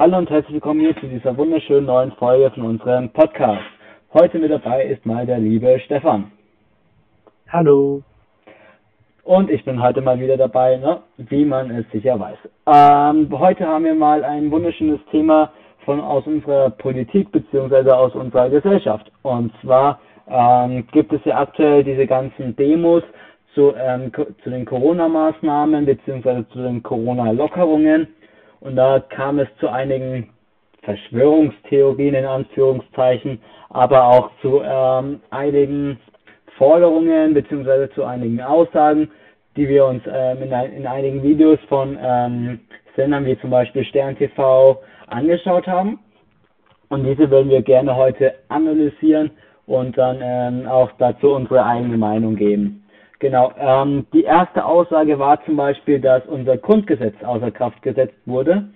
Hallo und herzlich willkommen hier zu dieser wunderschönen neuen Folge von unserem Podcast. Heute mit dabei ist mal der liebe Stefan. Hallo. Und ich bin heute mal wieder dabei, ne? wie man es sicher weiß. Ähm, heute haben wir mal ein wunderschönes Thema von aus unserer Politik beziehungsweise aus unserer Gesellschaft. Und zwar ähm, gibt es ja aktuell diese ganzen Demos zu, ähm, zu den Corona-Maßnahmen beziehungsweise zu den Corona-Lockerungen. Und da kam es zu einigen Verschwörungstheorien in Anführungszeichen, aber auch zu ähm, einigen Forderungen beziehungsweise zu einigen Aussagen, die wir uns ähm, in, in, einigen Videos von ähm, Sendern wie zum Beispiel Stern TV angeschaut haben. Und diese würden wir gerne heute analysieren und dann ähm, auch dazu unsere eigene Meinung geben. Genau. Ähm, die erste Aussage war zum Beispiel, dass unser Grundgesetz außer Kraft gesetzt wurde.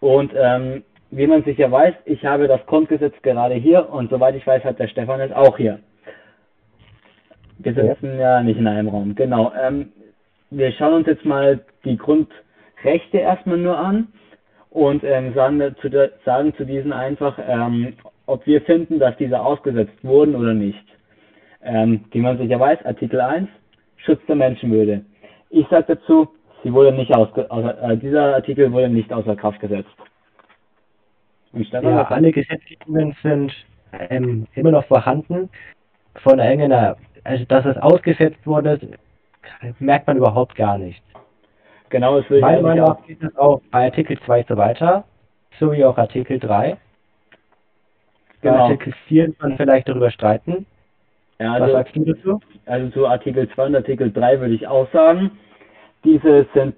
Und ähm, wie man sicher weiß, ich habe das Grundgesetz gerade hier und soweit ich weiß, hat der Stefan es auch hier. Wir sitzen ja, ja nicht in einem Raum. Genau. Ähm, wir schauen uns jetzt mal die Grundrechte erstmal nur an und ähm, sagen, dazu, sagen zu diesen einfach, ähm, ob wir finden, dass diese ausgesetzt wurden oder nicht. Ähm, wie man sicher weiß, Artikel 1, Schutz der Menschenwürde. Ich sage dazu, sie wurde nicht ausge äh, dieser Artikel wurde nicht außer Kraft gesetzt. ja, alle Gesetzgebungen sind ähm, immer noch vorhanden. Von irgendeiner, also dass es ausgesetzt wurde, merkt man überhaupt gar nicht. Genau, es will Meiner Meinung nach geht es auch bei Artikel 2 so weiter, so wie auch Artikel 3. Genau. Bei Artikel 4 kann man vielleicht darüber streiten. Ja, also, Was sagst du dazu? Also zu Artikel 2 und Artikel 3 würde ich auch sagen. Diese sind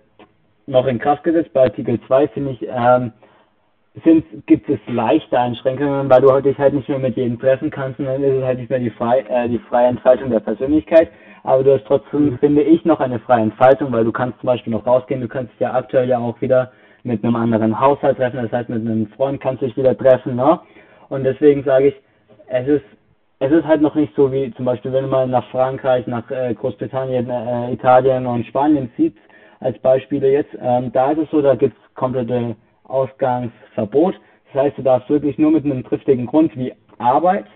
noch in Kraft gesetzt. Bei Artikel 2 finde ich, ähm, sind, gibt es leichte Einschränkungen, weil du dich halt nicht mehr mit jedem treffen kannst und dann ist es halt nicht mehr die, frei, äh, die freie Entfaltung der Persönlichkeit. Aber du hast trotzdem, mhm. finde ich, noch eine freie Entfaltung, weil du kannst zum Beispiel noch rausgehen, du kannst dich ja aktuell ja auch wieder mit einem anderen Haushalt treffen, das heißt mit einem Freund kannst du dich wieder treffen, ne? Und deswegen sage ich, es ist es ist halt noch nicht so wie zum Beispiel, wenn man nach Frankreich, nach äh, Großbritannien, äh, Italien und Spanien zieht, als Beispiele jetzt, ähm, da ist es so, da gibt es komplette Ausgangsverbot. Das heißt, du darfst wirklich nur mit einem triftigen Grund wie Arbeit,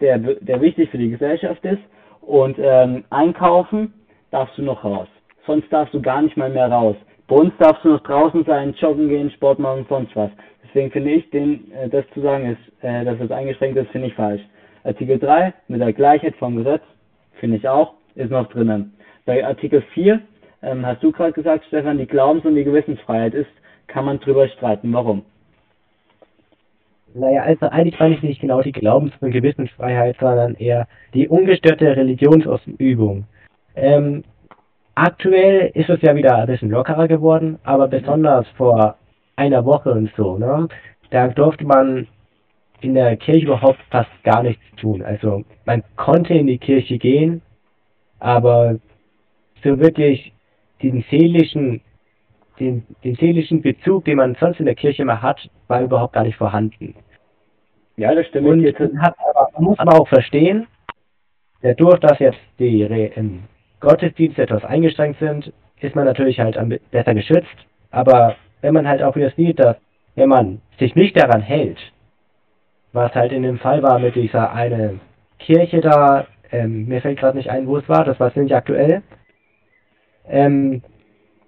der, der wichtig für die Gesellschaft ist, und ähm, einkaufen, darfst du noch raus. Sonst darfst du gar nicht mal mehr raus. Bei uns darfst du noch draußen sein, joggen gehen, Sport machen, sonst was. Deswegen finde ich, den, äh, das zu sagen, ist, äh, dass es eingeschränkt ist, finde ich falsch. Artikel 3 mit der Gleichheit vom Gesetz, finde ich auch, ist noch drinnen. Bei Artikel 4 ähm, hast du gerade gesagt, Stefan, die Glaubens- und die Gewissensfreiheit ist, kann man drüber streiten. Warum? Naja, also eigentlich meine ich nicht genau die Glaubens- und Gewissensfreiheit, sondern eher die ungestörte Religionsausübung. Ähm, aktuell ist es ja wieder ein bisschen lockerer geworden, aber besonders vor einer Woche und so, ne? Da durfte man in der Kirche überhaupt fast gar nichts tun. Also man konnte in die Kirche gehen, aber so wirklich den seelischen, den, den seelischen Bezug, den man sonst in der Kirche immer hat, war überhaupt gar nicht vorhanden. Ja, das stimmt. Und hat aber, man muss aber auch verstehen, dadurch, dass jetzt die ähm, Gottesdienste etwas eingeschränkt sind, ist man natürlich halt besser geschützt. Aber wenn man halt auch wieder sieht, dass wenn man sich nicht daran hält, was halt in dem Fall war mit dieser eine Kirche da, ähm, mir fällt gerade nicht ein, wo es war, das war ziemlich aktuell, ähm,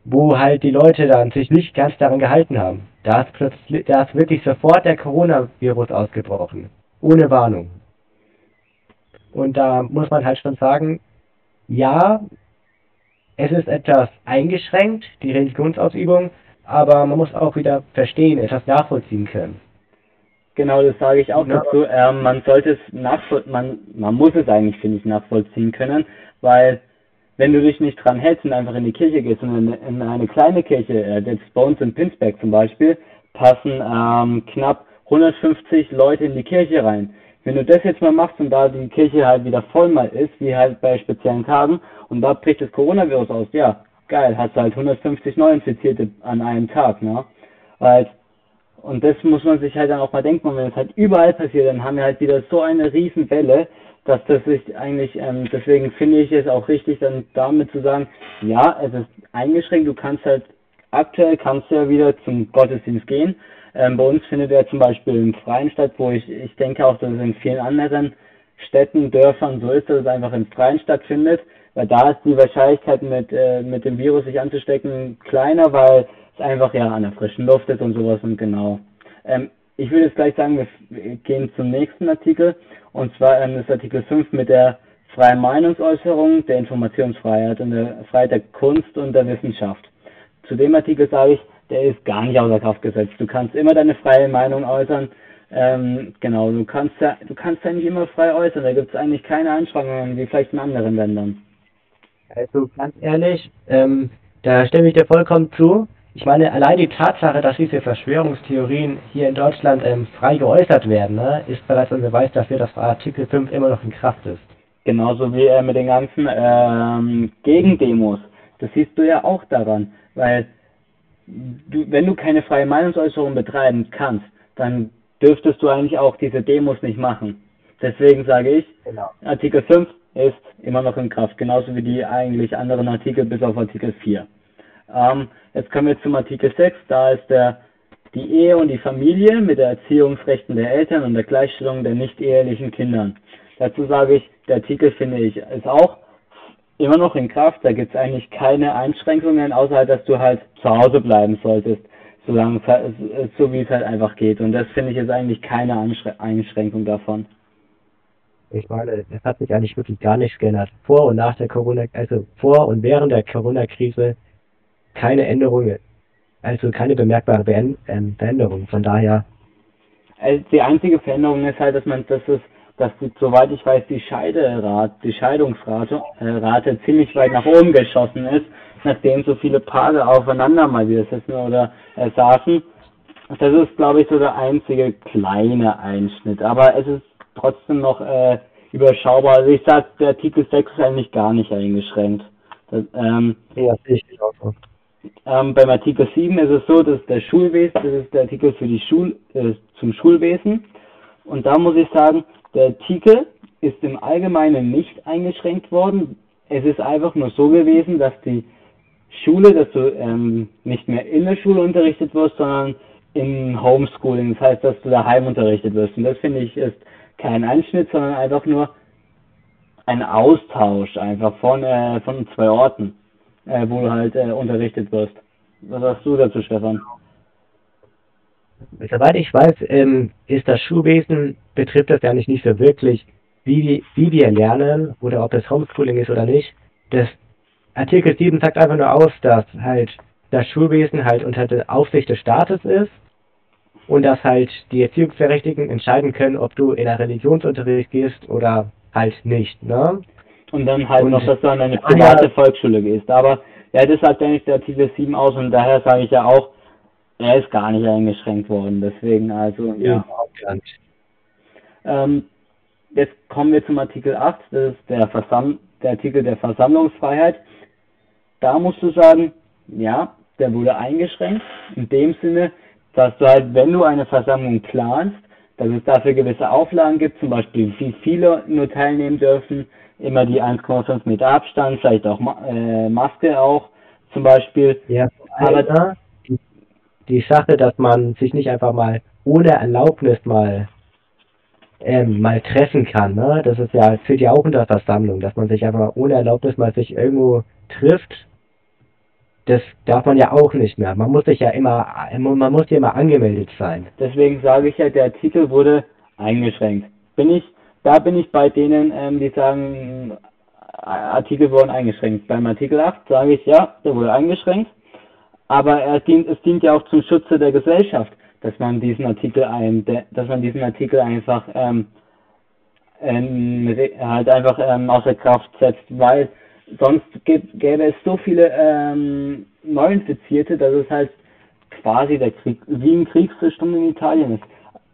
wo halt die Leute dann sich nicht ganz daran gehalten haben. Da ist plötzlich, da ist wirklich sofort der Coronavirus ausgebrochen. Ohne Warnung. Und da muss man halt schon sagen, ja, es ist etwas eingeschränkt, die Religionsausübung, aber man muss auch wieder verstehen, etwas nachvollziehen können. Genau, das sage ich auch ja. dazu. Ähm, man sollte es man, man muss es eigentlich, finde ich, nachvollziehen können, weil wenn du dich nicht dran hältst und einfach in die Kirche gehst und in, in eine kleine Kirche, äh, jetzt bei uns in Pinsberg zum Beispiel, passen ähm, knapp 150 Leute in die Kirche rein. Wenn du das jetzt mal machst und da die Kirche halt wieder voll mal ist, wie halt bei speziellen Tagen, und da bricht das Coronavirus aus, ja, geil, hast du halt 150 Neuinfizierte an einem Tag, ne? Weil und das muss man sich halt dann auch mal denken, und wenn es halt überall passiert, dann haben wir halt wieder so eine Riesenwelle, dass das sich eigentlich, ähm, deswegen finde ich es auch richtig, dann damit zu sagen, ja, es ist eingeschränkt, du kannst halt, aktuell kannst du ja wieder zum Gottesdienst gehen, Ähm, bei uns findet er zum Beispiel im Freien statt, wo ich, ich denke auch, dass es in vielen anderen Städten, Dörfern so ist, dass es einfach im Freien stattfindet, weil da ist die Wahrscheinlichkeit mit, äh, mit dem Virus sich anzustecken kleiner, weil einfach ja an der frischen Luft ist und sowas und genau. Ähm, ich würde jetzt gleich sagen, wir gehen zum nächsten Artikel und zwar ähm, ist Artikel 5 mit der freien Meinungsäußerung, der Informationsfreiheit und der Freiheit der Kunst und der Wissenschaft. Zu dem Artikel sage ich, der ist gar nicht außer Kraft gesetzt. Du kannst immer deine freie Meinung äußern. Ähm, genau, du kannst ja, du kannst ja nicht immer frei äußern. Da gibt es eigentlich keine Einschränkungen, wie vielleicht in anderen Ländern. Also ganz ehrlich, ähm, da stimme ich dir vollkommen zu. Ich meine, allein die Tatsache, dass diese Verschwörungstheorien hier in Deutschland ähm, frei geäußert werden, ne, ist bereits ein Beweis dafür, dass Artikel 5 immer noch in Kraft ist. Genauso wie äh, mit den ganzen ähm, Gegendemos. Das siehst du ja auch daran, weil du, wenn du keine freie Meinungsäußerung betreiben kannst, dann dürftest du eigentlich auch diese Demos nicht machen. Deswegen sage ich, genau. Artikel 5 ist immer noch in Kraft, genauso wie die eigentlich anderen Artikel bis auf Artikel 4. Ähm, jetzt kommen wir zum Artikel 6, da ist der, die Ehe und die Familie mit der Erziehungsrechten der Eltern und der Gleichstellung der nicht ehelichen Kindern. Dazu sage ich, der Artikel finde ich ist auch immer noch in Kraft, da gibt es eigentlich keine Einschränkungen, außer halt, dass du halt zu Hause bleiben solltest, solange so wie es halt einfach geht. Und das finde ich jetzt eigentlich keine Einschränkung davon. Ich meine, es hat sich eigentlich wirklich gar nichts geändert. Vor und nach der Corona, also vor und während der Corona-Krise keine Änderungen, also keine bemerkbare ähm, Veränderung. Von daher. Also die einzige Veränderung ist halt, dass man, dass es, dass die, soweit ich weiß, die Scheiderate, die Scheidungsrate äh, Rate ziemlich weit nach oben geschossen ist, nachdem so viele Paare aufeinander mal wieder sitzen oder äh, saßen. Das ist, glaube ich, so der einzige kleine Einschnitt. Aber es ist trotzdem noch äh, überschaubar. Also ich sag, der Artikel 6 ist eigentlich gar nicht eingeschränkt. Das, ähm, ja, ich auch. Ähm, beim Artikel 7 ist es so, dass der Schulwesen, das ist der Artikel für die Schul, äh, zum Schulwesen. Und da muss ich sagen, der Artikel ist im Allgemeinen nicht eingeschränkt worden. Es ist einfach nur so gewesen, dass die Schule, dass du ähm, nicht mehr in der Schule unterrichtet wirst, sondern im Homeschooling. Das heißt, dass du daheim unterrichtet wirst. Und das finde ich ist kein Einschnitt, sondern einfach nur ein Austausch einfach von, äh, von zwei Orten, äh, wo du halt äh, unterrichtet wirst. Was sagst du dazu, Stefan? Soweit ich weiß, ähm, ist das Schulwesen, betrifft das ja nicht, nicht so wirklich, wie, wie wir lernen oder ob es Homeschooling ist oder nicht. Das Artikel 7 sagt einfach nur aus, dass halt das Schulwesen halt unter der Aufsicht des Staates ist und dass halt die Erziehungsberechtigten entscheiden können, ob du in einen Religionsunterricht gehst oder halt nicht, ne? Und dann halt und noch, dass du an eine private ja, Volksschule gehst. Aber ja, das sagt eigentlich der Artikel 7 aus und daher sage ich ja auch, er ist gar nicht eingeschränkt worden. Deswegen also. Ja, nicht. Ähm, jetzt kommen wir zum Artikel 8, das ist der, Versam der Artikel der Versammlungsfreiheit. Da musst du sagen, ja, der wurde eingeschränkt. In dem Sinne, dass du halt, wenn du eine Versammlung planst, dass es dafür gewisse Auflagen gibt, zum Beispiel wie viele nur teilnehmen dürfen, immer die 1,5 Meter Abstand, vielleicht auch äh, Maske auch zum Beispiel. Ja, aber da die, Sache, dass man sich nicht einfach mal ohne Erlaubnis mal ähm, mal treffen kann, ne? Das ist ja, zählt ja auch unter Versammlung, dass man sich einfach ohne Erlaubnis mal sich irgendwo trifft das darf man ja auch nicht mehr. Man muss sich ja immer, man muss ja immer angemeldet sein. Deswegen sage ich ja, der Artikel wurde eingeschränkt. Bin ich, da bin ich bei denen, ähm, die sagen, Artikel wurden eingeschränkt. Beim Artikel 8 sage ich, ja, der wurde eingeschränkt, aber er dient, es dient ja auch zum Schutze der Gesellschaft, dass man diesen Artikel ein, dass man diesen Artikel einfach ähm, ähm, halt einfach ähm, außer Kraft setzt, weil sonst gäbe es so viele ähm, Neuinfizierte, dass es halt quasi der Krieg, wie ein Kriegszustand in Italien ist.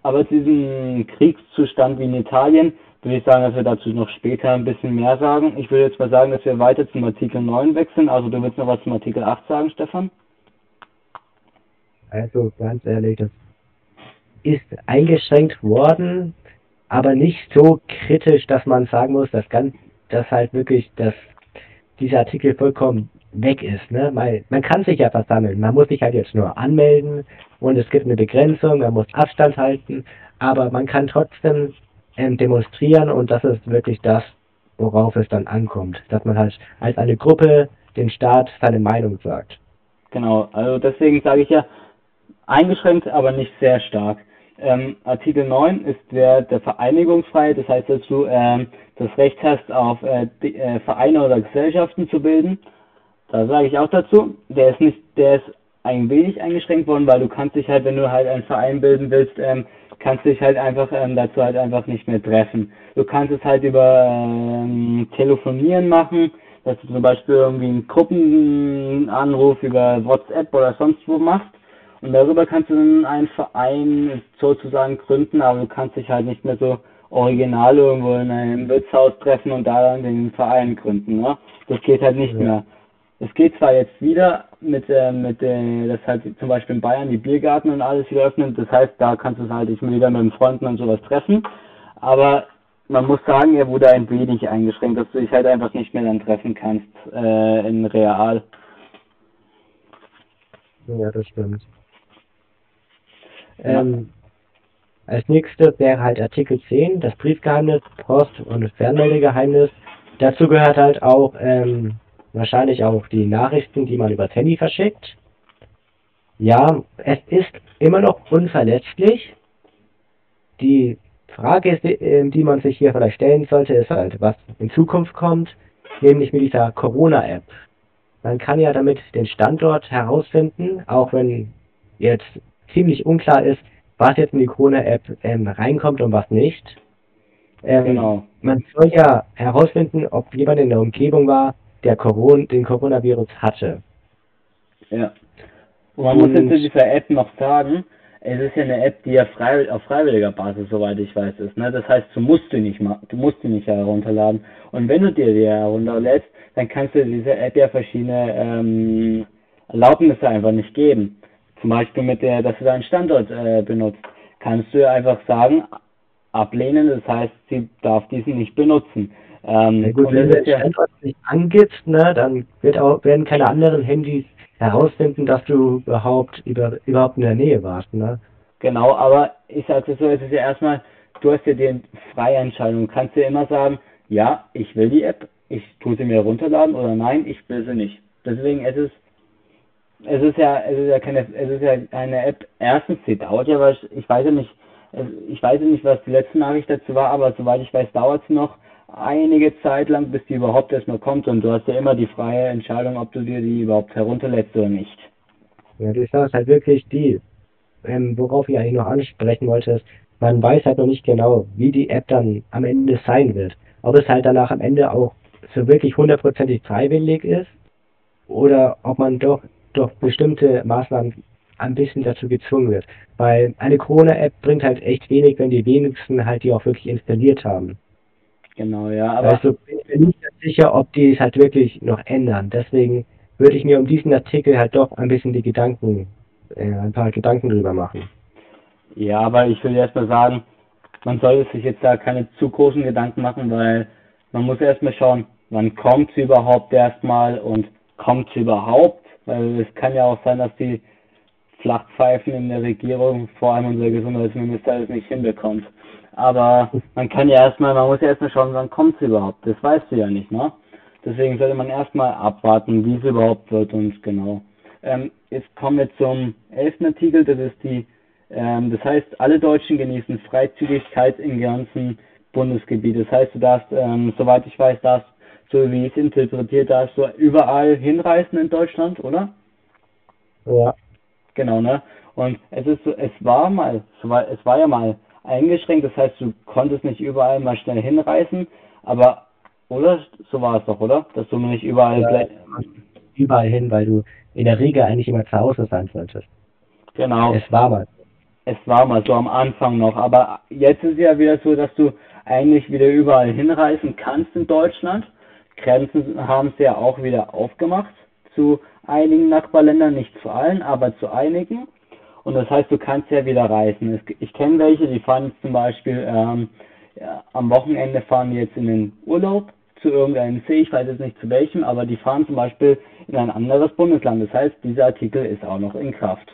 Aber zu diesem Kriegszustand wie in Italien würde ich sagen, dass wir dazu noch später ein bisschen mehr sagen. Ich würde jetzt mal sagen, dass wir weiter zum Artikel 9 wechseln. Also du willst noch was zum Artikel 8 sagen, Stefan? Also ganz ehrlich, das ist eingeschränkt worden, aber nicht so kritisch, dass man sagen muss, dass ganz, dass halt wirklich das dieser Artikel vollkommen weg ist. Ne? Man, man kann sich ja versammeln. Man muss sich halt jetzt nur anmelden und es gibt eine Begrenzung, man muss Abstand halten, aber man kann trotzdem ähm, demonstrieren und das ist wirklich das, worauf es dann ankommt. Dass man halt als eine Gruppe den Staat seine Meinung sagt. Genau, also deswegen sage ich ja, eingeschränkt, aber nicht sehr stark. Ähm, Artikel 9 ist der, der Vereinigungsfreiheit, das heißt, dass du ähm, das Recht hast, auf äh, die, äh, Vereine oder Gesellschaften zu bilden. Da sage ich auch dazu, der ist nicht, der ist ein wenig eingeschränkt worden, weil du kannst dich halt, wenn du halt einen Verein bilden willst, ähm, kannst dich halt einfach ähm, dazu halt einfach nicht mehr treffen. Du kannst es halt über ähm, Telefonieren machen, dass du zum Beispiel irgendwie einen Gruppenanruf über WhatsApp oder sonst wo machst und darüber kannst du dann einen Verein sozusagen gründen, aber du kannst dich halt nicht mehr so original irgendwo in einem Wirtshaus treffen und da dann den Verein gründen. Ne? Das geht halt nicht ja. mehr. Es geht zwar jetzt wieder mit, äh, mit äh, dass halt zum Beispiel in Bayern die Biergarten und alles wieder öffnen, das heißt, da kannst du halt dich wieder mit den Freunden und sowas treffen, aber man muss sagen, er wurde ein wenig eingeschränkt, dass du dich halt einfach nicht mehr dann treffen kannst äh, in real. Ja, das stimmt. Ähm, als nächstes wäre halt Artikel 10, das Briefgeheimnis, Post- und Fernmeldegeheimnis. Dazu gehört halt auch ähm, wahrscheinlich auch die Nachrichten, die man über Handy verschickt. Ja, es ist immer noch unverletzlich. Die Frage, ähm, die man sich hier vielleicht stellen sollte, ist halt, was in Zukunft kommt, nämlich mit dieser Corona-App. Man kann ja damit den Standort herausfinden, auch wenn jetzt ziemlich unklar ist, was jetzt in die Corona-App ähm, reinkommt und was nicht. Ähm, genau. Man soll ja herausfinden, ob jemand in der Umgebung war, der Corona, den Coronavirus hatte. Ja. Und man muss jetzt zu dieser App noch sagen, es ist ja eine App, die ja frei, auf freiwilliger Basis, soweit ich weiß, ist. Ne? Das heißt, du musst die nicht mal, du musst die nicht herunterladen. Und wenn du dir die herunterlädst, dann kannst du dieser App ja verschiedene ähm, Erlaubnisse einfach nicht geben zum Beispiel mit der, dass du deinen Standort äh, benutzt, kannst du einfach sagen, ablehnen, das heißt, sie darf diesen nicht benutzen. Ähm, ja gut, wenn du den Standort nicht angibst, ne, dann wird auch, werden keine anderen Handys herausfinden, dass du überhaupt über, überhaupt in der Nähe warst, ne? Genau, aber ich sage so, es ist ja erstmal, du hast ja die freie Entscheidung. Du kannst dir immer sagen, ja, ich will die App, ich tue sie mir runterladen oder nein, ich will sie nicht. Deswegen ist es es ist ja, es ist ja keine, es ist ja eine App. Erstens, sie dauert ja, weil ich weiß ja nicht, ich weiß ja nicht, was die letzte Nachricht dazu war, aber soweit ich weiß, dauert es noch einige Zeit lang, bis die überhaupt erstmal kommt und du hast ja immer die freie Entscheidung, ob du dir die überhaupt herunterlädst oder nicht. Ja, das ist halt wirklich die, ähm, worauf ich eigentlich noch ansprechen wollte, ist, man weiß halt noch nicht genau, wie die App dann am Ende sein wird. Ob es halt danach am Ende auch so wirklich hundertprozentig freiwillig ist oder ob man doch durch bestimmte Maßnahmen ein bisschen dazu gezwungen wird. Weil eine Corona-App bringt halt echt wenig, wenn die wenigsten halt die auch wirklich installiert haben. Genau, ja, aber. Also bin ich mir nicht sicher, ob die es halt wirklich noch ändern. Deswegen würde ich mir um diesen Artikel halt doch ein bisschen die Gedanken, äh, ein paar Gedanken drüber machen. Ja, aber ich will erstmal sagen, man sollte sich jetzt da keine zu großen Gedanken machen, weil man muss erstmal schauen, wann kommt sie überhaupt erstmal und kommt sie überhaupt weil es kann ja auch sein, dass die Flachpfeifen in der Regierung, vor allem unser Gesundheitsminister, es nicht hinbekommt. Aber man kann ja erstmal, man muss ja erstmal schauen, wann kommt es überhaupt. Das weißt du ja nicht, ne? Deswegen sollte man erstmal abwarten, wie es überhaupt wird und genau. Ähm, jetzt kommen wir zum elften Artikel, das ist die, ähm, das heißt, alle Deutschen genießen Freizügigkeit im ganzen Bundesgebiet. Das heißt, du darfst, ähm, soweit ich weiß, darfst so wie ich es interpretiert habe, so überall hinreisen in Deutschland, oder? Ja. Genau, ne? Und es ist so, es war mal, es war ja mal eingeschränkt, das heißt, du konntest nicht überall mal schnell hinreisen, aber, oder? So war es doch, oder? Dass du nicht überall ja, überall hin, weil du in der Regel eigentlich immer zu Hause sein solltest. Genau. Es war mal. Es war mal so am Anfang noch, aber jetzt ist es ja wieder so, dass du eigentlich wieder überall hinreisen kannst in Deutschland Grenzen haben sie ja auch wieder aufgemacht zu einigen Nachbarländern, nicht zu allen, aber zu einigen. Und das heißt, du kannst ja wieder reisen. Ich kenne welche, die fahren zum Beispiel ähm, ja, am Wochenende fahren jetzt in den Urlaub zu irgendeinem See, ich weiß jetzt nicht zu welchem, aber die fahren zum Beispiel in ein anderes Bundesland. Das heißt, dieser Artikel ist auch noch in Kraft.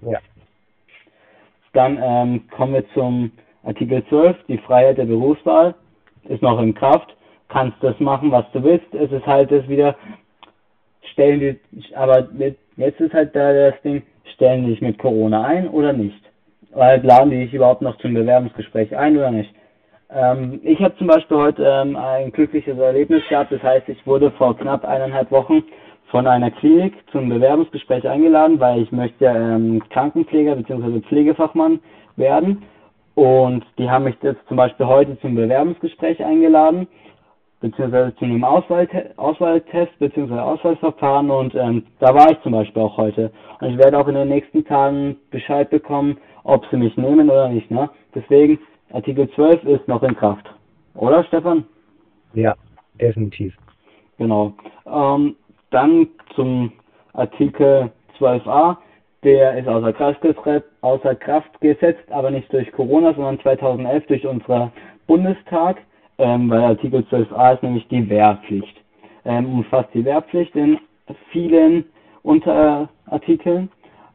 Ja. Dann ähm, kommen wir zum Artikel 12, die Freiheit der Berufswahl ist noch in Kraft. Kannst das machen, was du willst. Es ist halt das wieder, stellen die, aber mit, jetzt ist halt da das Ding, stellen die dich mit Corona ein oder nicht? Weil laden die dich überhaupt noch zum Bewerbungsgespräch ein oder nicht? Ähm, ich habe zum Beispiel heute ähm, ein glückliches Erlebnis gehabt. Das heißt, ich wurde vor knapp eineinhalb Wochen von einer Klinik zum Bewerbungsgespräch eingeladen, weil ich möchte ähm, Krankenpfleger bzw. Pflegefachmann werden. Und die haben mich jetzt zum Beispiel heute zum Bewerbungsgespräch eingeladen, beziehungsweise zu einem Auswahltest, beziehungsweise Auswahlverfahren und ähm, da war ich zum Beispiel auch heute. Und ich werde auch in den nächsten Tagen Bescheid bekommen, ob sie mich nehmen oder nicht. Ne? Deswegen, Artikel 12 ist noch in Kraft. Oder, Stefan? Ja, definitiv. Genau. Ähm, dann zum Artikel 12a. Der ist außer Kraft, außer Kraft gesetzt, aber nicht durch Corona, sondern 2011 durch unser Bundestag, ähm, weil Artikel 12a ist nämlich die Wehrpflicht. Ähm, umfasst die Wehrpflicht in vielen Unterartikeln,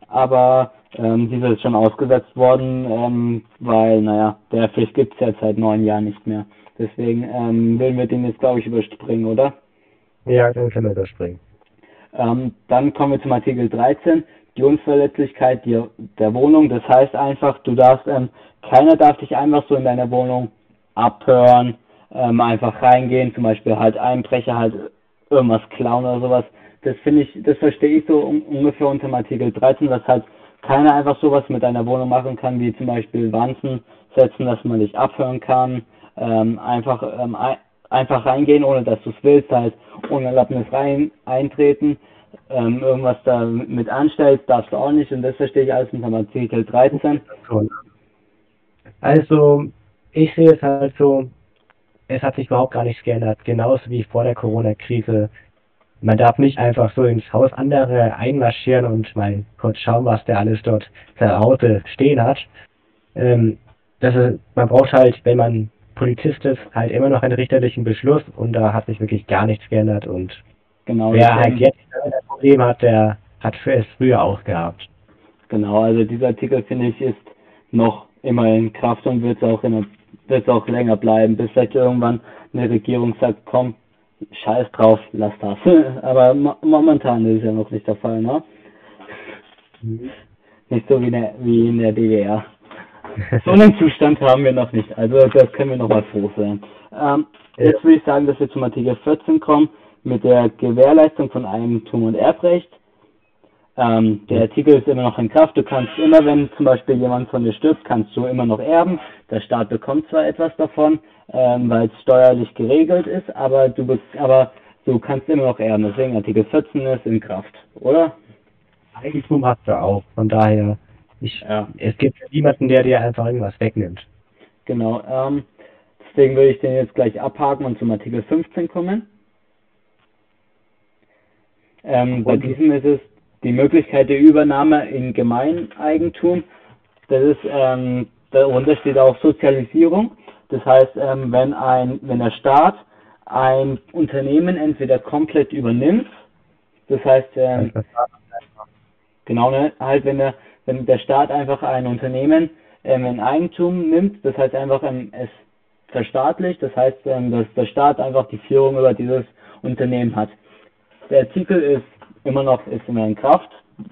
aber ähm, diese ist schon ausgesetzt worden, ähm, weil, naja, Wehrpflicht gibt es ja seit neun Jahren nicht mehr. Deswegen ähm, würden wir den jetzt, glaube ich, überspringen, oder? Ja, dann können wir überspringen. Ähm, dann kommen wir zum Artikel 13, die Unverletzlichkeit der, der Wohnung. Das heißt einfach, du darfst, ähm, keiner darf dich einfach so in deiner Wohnung abhören, ähm, einfach reingehen, zum Beispiel halt Einbrecher halt irgendwas klauen oder sowas. Das finde ich, das verstehe ich so um, ungefähr unter dem Artikel 13, dass halt keiner einfach sowas mit deiner Wohnung machen kann, wie zum Beispiel Wanzen setzen, dass man dich abhören kann, ähm, einfach ähm, ein, einfach reingehen, ohne dass du es willst, halt ohne Erlaubnis rein eintreten, ähm, irgendwas da mit anstellst, darfst du auch nicht und das verstehe ich alles unter Artikel 13. Also, ich sehe es halt so, es hat sich überhaupt gar nichts geändert, genauso wie vor der Corona-Krise. Man darf nicht einfach so ins Haus andere einmarschieren und mal kurz schauen, was der alles dort zu Hause stehen hat. Ähm, das ist, man braucht halt, wenn man Polizist ist, halt immer noch einen richterlichen Beschluss und da hat sich wirklich gar nichts geändert und Genau. wer halt jetzt ein Problem hat, der hat es früher auch gehabt. Genau, also dieser Artikel finde ich ist noch immer in Kraft und wird auch in wird auch länger bleiben, bis vielleicht irgendwann eine Regierung sagt, komm, scheiß drauf, lass das. Aber momentan ist es ja noch nicht der Fall, ne? Mhm. Nicht so wie in der, wie in der DDR. So einen Zustand haben wir noch nicht. Also das können wir noch mal froh sein. Ähm, jetzt würde ich sagen, dass wir zum Artikel 14 kommen mit der Gewährleistung von Eigentum und Erbrecht. Ähm, der Artikel ist immer noch in Kraft. Du kannst immer, wenn zum Beispiel jemand von dir stirbt, kannst du immer noch erben. Der Staat bekommt zwar etwas davon, ähm, weil es steuerlich geregelt ist, aber du, aber du kannst immer noch erben. Deswegen Artikel 14 ist in Kraft, oder? Eigentum hast du auch. Von daher ich, ja. Es gibt niemanden, der dir einfach irgendwas wegnimmt. Genau. Ähm, deswegen würde ich den jetzt gleich abhaken und zum Artikel 15 kommen. Ähm, bei diesem ist es die Möglichkeit der Übernahme in Gemeineigentum. Das ist, ähm, darunter steht auch Sozialisierung. Das heißt, ähm, wenn ein, wenn der Staat ein Unternehmen entweder komplett übernimmt, das heißt, ähm, genau, ne, halt, wenn der, wenn der Staat einfach ein Unternehmen ähm, in Eigentum nimmt, das heißt einfach ähm, es verstaatlicht, das heißt, ähm, dass der Staat einfach die Führung über dieses Unternehmen hat. Der Artikel ist immer noch ist immer in Kraft,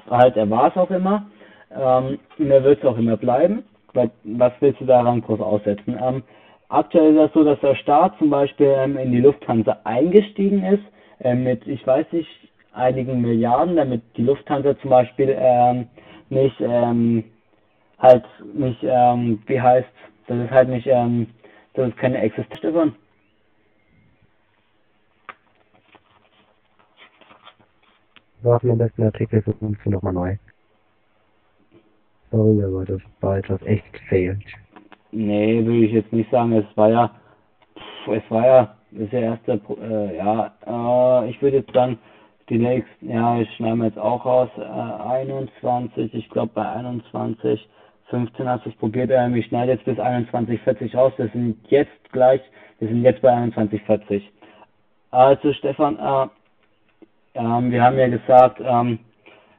halt er war es auch immer, ähm, und er wird es auch immer bleiben. Was willst du daran groß aussetzen? Ähm, aktuell ist das so, dass der Staat zum Beispiel ähm, in die Lufthansa eingestiegen ist, äh, mit, ich weiß nicht, einigen Milliarden, damit die Lufthansa zum Beispiel ähm, nicht ähm, halt nicht, ähm, wie heißt, das ist halt nicht, ähm, das ist keine Existenz davon. Warten wir am besten Artikel 15 nochmal neu. Sorry, aber das war etwas echt gefehlt. Nee, würde ich jetzt nicht sagen. Es war ja, pff, es war ja, das ist ja erste, äh, ja, äh, ich würde jetzt sagen, die nächsten, ja, ich schneide mir jetzt auch raus, äh, 21, ich glaube bei 21, 15 hast du es probiert, ähm, ich schneide jetzt bis 21, 40 raus, wir sind jetzt gleich, wir sind jetzt bei 21, 40. Also Stefan, äh, Ähm, wir haben ja gesagt, ähm,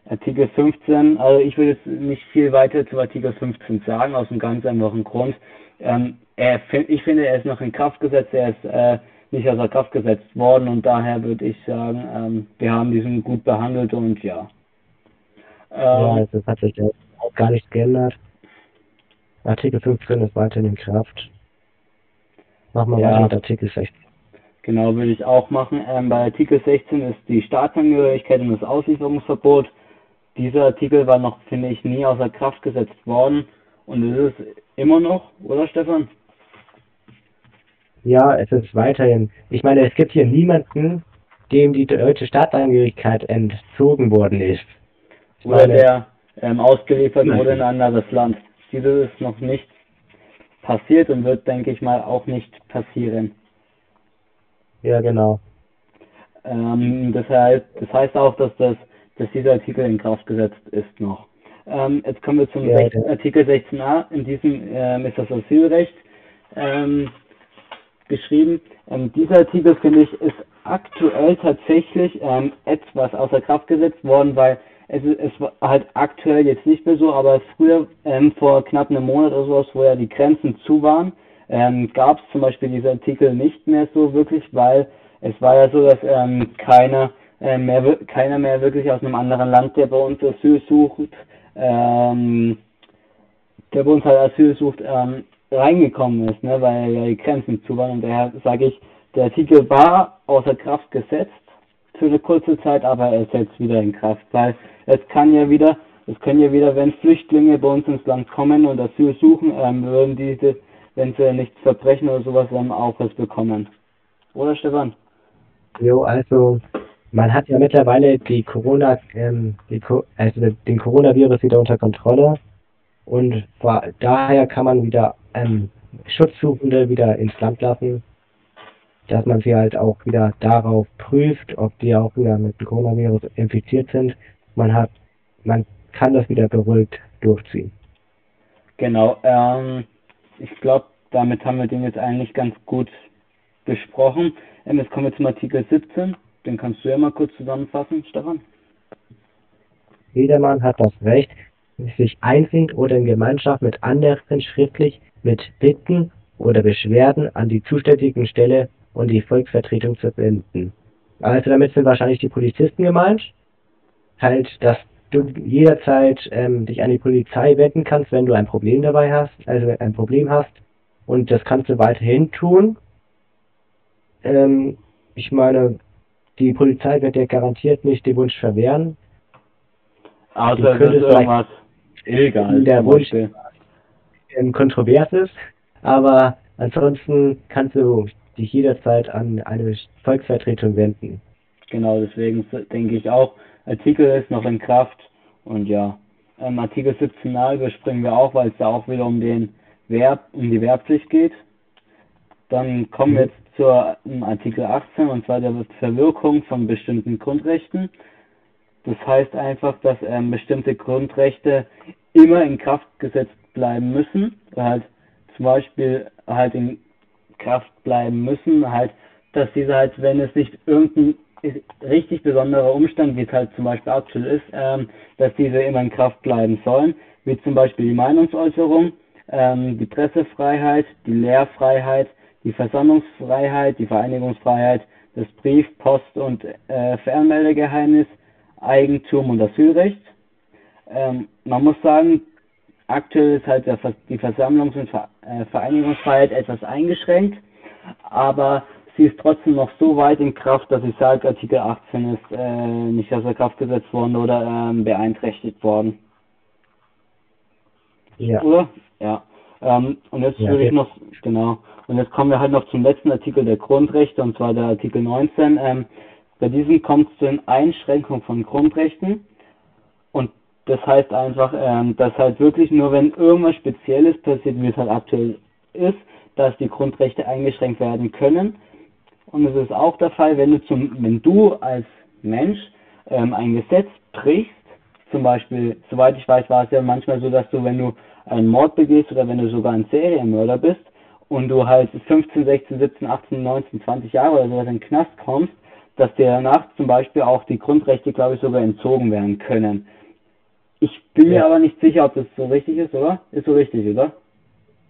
Artikel 15, also ich will jetzt nicht viel weiter zu Artikel 15 sagen, aus einem ganz einfachen Grund. Ähm, er, ich finde, er ist noch in Kraft gesetzt, er ist äh, nicht außer Kraft gesetzt worden und daher würde ich sagen, ähm, wir haben diesen gut behandelt und ja. Ähm, ja, also es hat sich auch gar nichts geändert. Artikel 15 ist weiterhin in Kraft. Machen wir ja, weiter mit Artikel 16. Genau, würde ich auch machen. Ähm, bei Artikel 16 ist die Staatsangehörigkeit und das Auslieferungsverbot. Dieser Artikel war noch, finde ich, nie außer Kraft gesetzt worden und ist es immer noch, oder Stefan? Ja, es ist weiterhin. Ich meine, es gibt hier niemanden, dem die deutsche Staatsangehörigkeit entzogen worden ist. Ich oder meine, der ähm, ausgeliefert wurde in ein anderes Land. Dieses ist noch nicht passiert und wird, denke ich mal, auch nicht passieren. Ja, genau. Ähm, das, heißt, das heißt auch, dass, das, dass dieser Artikel in Kraft gesetzt ist noch. Ähm, jetzt kommen wir zum ja, 16, Artikel 16a. In diesem ähm, ist das Asylrecht geschrieben. Ähm, dieser Artikel, finde ich, ist aktuell tatsächlich ähm, etwas außer Kraft gesetzt worden, weil es ist es war halt aktuell jetzt nicht mehr so, aber früher, ähm, vor knapp einem Monat oder sowas, wo ja die Grenzen zu waren, ähm, gab es zum Beispiel diese Artikel nicht mehr so wirklich, weil es war ja so, dass ähm, keiner, äh, mehr, keiner mehr wirklich aus einem anderen Land, der bei uns Asyl sucht, ähm, der bei uns halt Asyl sucht, ähm, reingekommen ist, ne, weil ja die Grenzen zu waren. Und daher sage ich, der Artikel war außer Kraft gesetzt für eine kurze Zeit, aber er ist jetzt wieder in Kraft, weil es kann ja wieder, es können ja wieder, wenn Flüchtlinge bei uns ins Land kommen und Asyl suchen, ähm, würden diese, wenn sie nichts verbrechen oder sowas, ähm, auch was bekommen. Oder Stefan? Jo, also man hat ja mittlerweile die Corona, ähm, die, also den Coronavirus wieder unter Kontrolle und daher kann man wieder ähm, Schutzsuchende wieder ins Land lassen, dass man sie halt auch wieder darauf prüft, ob die auch wieder mit dem Coronavirus infiziert sind. Man hat, man kann das wieder beruhigt durchziehen. Genau, ähm, ich glaube, damit haben wir den jetzt eigentlich ganz gut besprochen. Ähm, jetzt kommen wir zum Artikel 17. Den kannst du ja mal kurz zusammenfassen, Stefan. Jedermann hat das Recht, sich einzeln oder in Gemeinschaft mit anderen schriftlich mit Bitten oder Beschwerden an die zuständigen Stelle und die Volksvertretung zu wenden. Also damit sind wahrscheinlich die Polizisten gemeint. Halt, dass du jederzeit ähm, dich an die Polizei wenden kannst, wenn du ein Problem dabei hast, also ein Problem hast. Und das kannst du weiterhin tun. Ähm, ich meine, die Polizei wird dir garantiert nicht den Wunsch verwehren. Also das ist irgendwas illegal. Der Wunsch ähm, kontrovers ist, aber ansonsten kannst du dich jederzeit an eine Volksvertretung wenden. Genau, deswegen denke ich auch, Artikel ist noch in Kraft und ja, ähm, Artikel 17a überspringen wir auch, weil es da auch wieder um den Verb, um die Wehrpflicht geht. Dann kommen wir mhm. jetzt zur um Artikel 18 und zwar der Verwirkung von bestimmten Grundrechten. Das heißt einfach, dass ähm, bestimmte Grundrechte immer in Kraft gesetzt bleiben müssen, halt zum Beispiel halt in Kraft bleiben müssen, halt, dass diese halt, wenn es nicht irgendein richtig besonderer Umstand, wie es halt zum Beispiel aktuell ist, ähm, dass diese immer in Kraft bleiben sollen, wie zum Beispiel die Meinungsäußerung, ähm, die Pressefreiheit, die Lehrfreiheit, die Versammlungsfreiheit, die Vereinigungsfreiheit, das Brief-, Post- und äh, Fernmeldegeheimnis, Eigentum und Asylrecht. Ähm, man muss sagen, Aktuell ist halt die Versammlungs- und äh, Vereinigungsfreiheit etwas eingeschränkt, aber sie ist trotzdem noch so weit in Kraft, dass ich sage, Artikel 18 ist äh, nicht außer Kraft gesetzt worden oder ähm, beeinträchtigt worden. Ja. Oder? Ja. Ähm, und jetzt ja, würde ich noch, genau, und jetzt kommen wir halt noch zum letzten Artikel der Grundrechte, und zwar der Artikel 19. Ähm, bei diesem kommt es zu den Einschränkungen von Grundrechten. Und das heißt einfach, ähm, dass halt wirklich nur wenn irgendwas Spezielles passiert, wie es halt aktuell ist, dass die Grundrechte eingeschränkt werden können. Und es ist auch der Fall, wenn du zum, wenn du als Mensch ähm, ein Gesetz brichst, zum Beispiel, soweit ich weiß, war es ja manchmal so, dass du, wenn du einen Mord begehst oder wenn du sogar ein Serienmörder bist und du halt 15, 16, 17, 18, 19, 20 Jahre oder sowas in den Knast kommst, dass dir danach zum Beispiel auch die Grundrechte, glaube ich, sogar entzogen werden können. Ich bin ja. mir aber nicht sicher, ob das so richtig ist, oder? Ist so richtig, oder?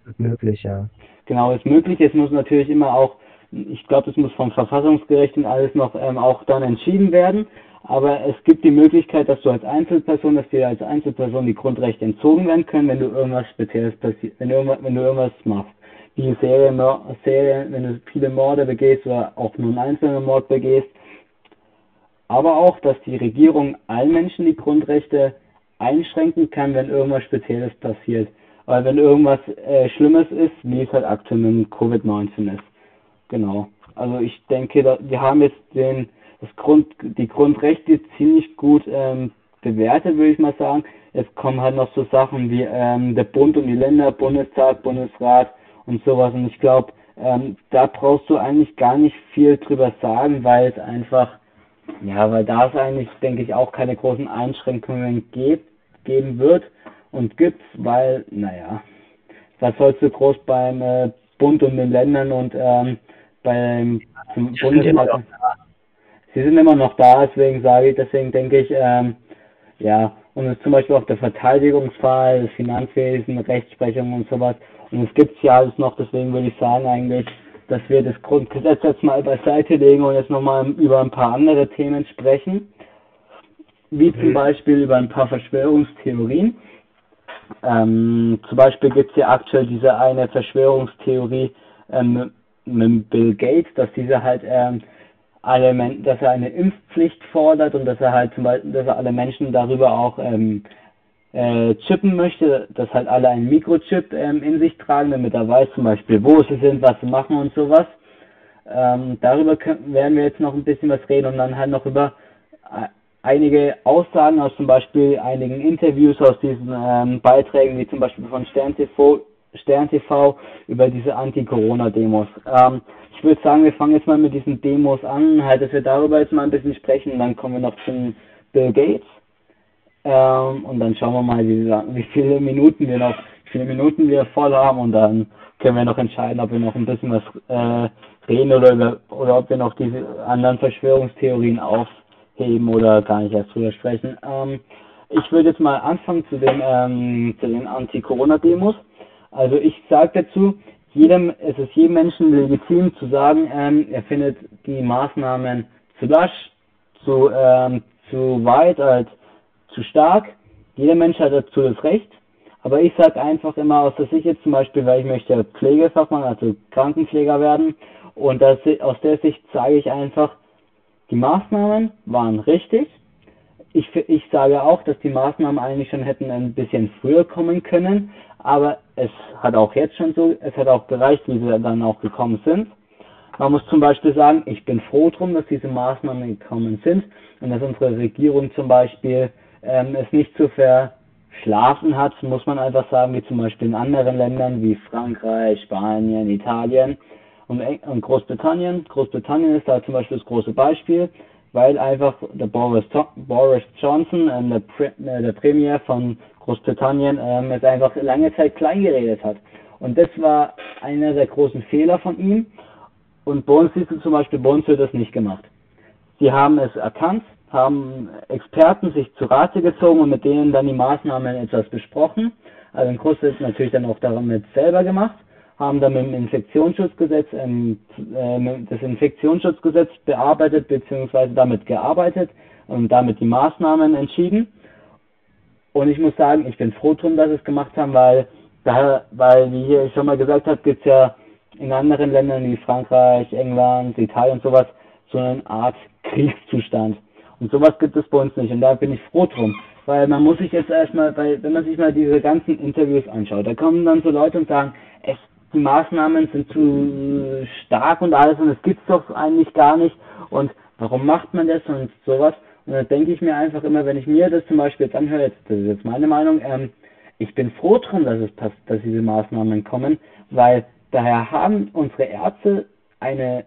Ist möglich, ja. Genau, ist möglich. Es muss natürlich immer auch, ich glaube, das muss vom Verfassungsgericht und alles noch ähm, auch dann entschieden werden. Aber es gibt die Möglichkeit, dass du als Einzelperson, dass dir als Einzelperson die Grundrechte entzogen werden können, wenn du irgendwas Spezielles passiert, wenn wenn du irgendwas machst. Wie Serien, Serien, wenn du viele Morde begehst oder auch nur einen einzelnen Mord begehst. Aber auch, dass die Regierung allen Menschen die Grundrechte einschränken kann, wenn irgendwas Spezielles passiert. Weil wenn irgendwas äh, Schlimmes ist, wie es halt aktuell mit Covid-19 ist. Genau. Also ich denke, da, wir haben jetzt den, das Grund, die Grundrechte ziemlich gut ähm, bewertet, würde ich mal sagen. Es kommen halt noch so Sachen wie ähm, der Bund und die Länder, Bundestag, Bundesrat und sowas. Und ich glaube, ähm, da brauchst du eigentlich gar nicht viel drüber sagen, weil es einfach, ja, weil da es eigentlich, denke ich, auch keine großen Einschränkungen gibt, geben wird und gibt, weil, naja, was sollst du groß beim äh, Bund und den Ländern und ähm, beim zum Bundestag. Sie sind immer noch da, deswegen sage ich, deswegen denke ich, ähm, ja, und es zum Beispiel auch der Verteidigungsfall, das Finanzwesen, Rechtsprechung und sowas. Und es gibt ja alles noch, deswegen würde ich sagen eigentlich, dass wir das Grundgesetz jetzt mal beiseite legen und jetzt nochmal über ein paar andere Themen sprechen. Wie zum mhm. Beispiel über ein paar Verschwörungstheorien. Ähm, zum Beispiel gibt es ja aktuell diese eine Verschwörungstheorie ähm, mit Bill Gates, dass dieser halt ähm, alle Men dass er eine Impfpflicht fordert und dass er halt zum Beispiel, dass er alle Menschen darüber auch ähm, äh, chippen möchte, dass halt alle einen Mikrochip ähm, in sich tragen, damit er weiß zum Beispiel, wo sie sind, was sie machen und sowas. Ähm, darüber können, werden wir jetzt noch ein bisschen was reden und dann halt noch über äh, einige Aussagen aus zum Beispiel einigen Interviews aus diesen ähm, Beiträgen, wie zum Beispiel von Stern TV, Stern TV über diese Anti-Corona-Demos. Ähm, ich würde sagen, wir fangen jetzt mal mit diesen Demos an, halt, dass wir darüber jetzt mal ein bisschen sprechen, dann kommen wir noch zum Bill Gates. Ähm, und dann schauen wir mal, wie, wie viele Minuten wir noch, wie viele Minuten wir voll haben und dann können wir noch entscheiden, ob wir noch ein bisschen was äh, reden oder, oder ob wir noch diese anderen Verschwörungstheorien aufheben oder gar nicht erst drüber sprechen. Ähm, ich würde jetzt mal anfangen zu den, ähm, zu den Anti-Corona-Demos. Also ich sage dazu, jedem, es ist jedem Menschen legitim zu sagen, ähm, er findet die Maßnahmen zu lasch, zu, ähm, zu weit, als zu stark. Jeder Mensch hat dazu das Recht. Aber ich sage einfach immer aus der Sicht jetzt zum Beispiel, weil ich möchte Pflegefachmann, also Krankenpfleger werden. Und das, aus der Sicht sage ich einfach, die Maßnahmen waren richtig. Ich, ich sage auch, dass die Maßnahmen eigentlich schon hätten ein bisschen früher kommen können aber es hat auch jetzt schon so, es hat auch gereicht, wie sie dann auch gekommen sind. Man muss zum Beispiel sagen, ich bin froh drum, dass diese Maßnahmen gekommen sind und dass unsere Regierung zum Beispiel ähm, es nicht zu verschlafen hat, muss man einfach sagen, wie zum Beispiel in anderen Ländern wie Frankreich, Spanien, Italien und, und Großbritannien. Großbritannien ist da zum Beispiel das große Beispiel, weil einfach der Boris, Boris Johnson, äh, der, Pre äh, der Premier von Großbritannien ähm, es einfach lange Zeit klein geredet hat. Und das war einer der großen Fehler von ihm. Und uns siehst zum Beispiel, bei uns wird das nicht gemacht. Sie haben es erkannt, haben Experten sich zu Rate gezogen und mit denen dann die Maßnahmen etwas besprochen. Also ein Großteil natürlich dann auch damit selber gemacht, haben dann mit dem Infektionsschutzgesetz, ähm, äh, das Infektionsschutzgesetz bearbeitet bzw. damit gearbeitet und damit die Maßnahmen entschieden. Und ich muss sagen, ich bin froh drum, dass sie es gemacht haben, weil, da, weil wie ich schon mal gesagt habe, gibt es ja in anderen Ländern wie Frankreich, England, Italien und sowas so eine Art Kriegszustand. Und sowas gibt es bei uns nicht. Und da bin ich froh drum. Weil man muss sich jetzt erstmal, weil wenn man sich mal diese ganzen Interviews anschaut, da kommen dann so Leute und sagen, es, die Maßnahmen sind zu stark und alles und es gibt's doch eigentlich gar nicht. Und warum macht man das und sowas? Und da denke ich mir einfach immer, wenn ich mir das zum Beispiel jetzt anhöre, jetzt, das ist jetzt meine Meinung, ähm, ich bin froh drum, dass es passt, dass diese Maßnahmen kommen, weil daher haben unsere Ärzte eine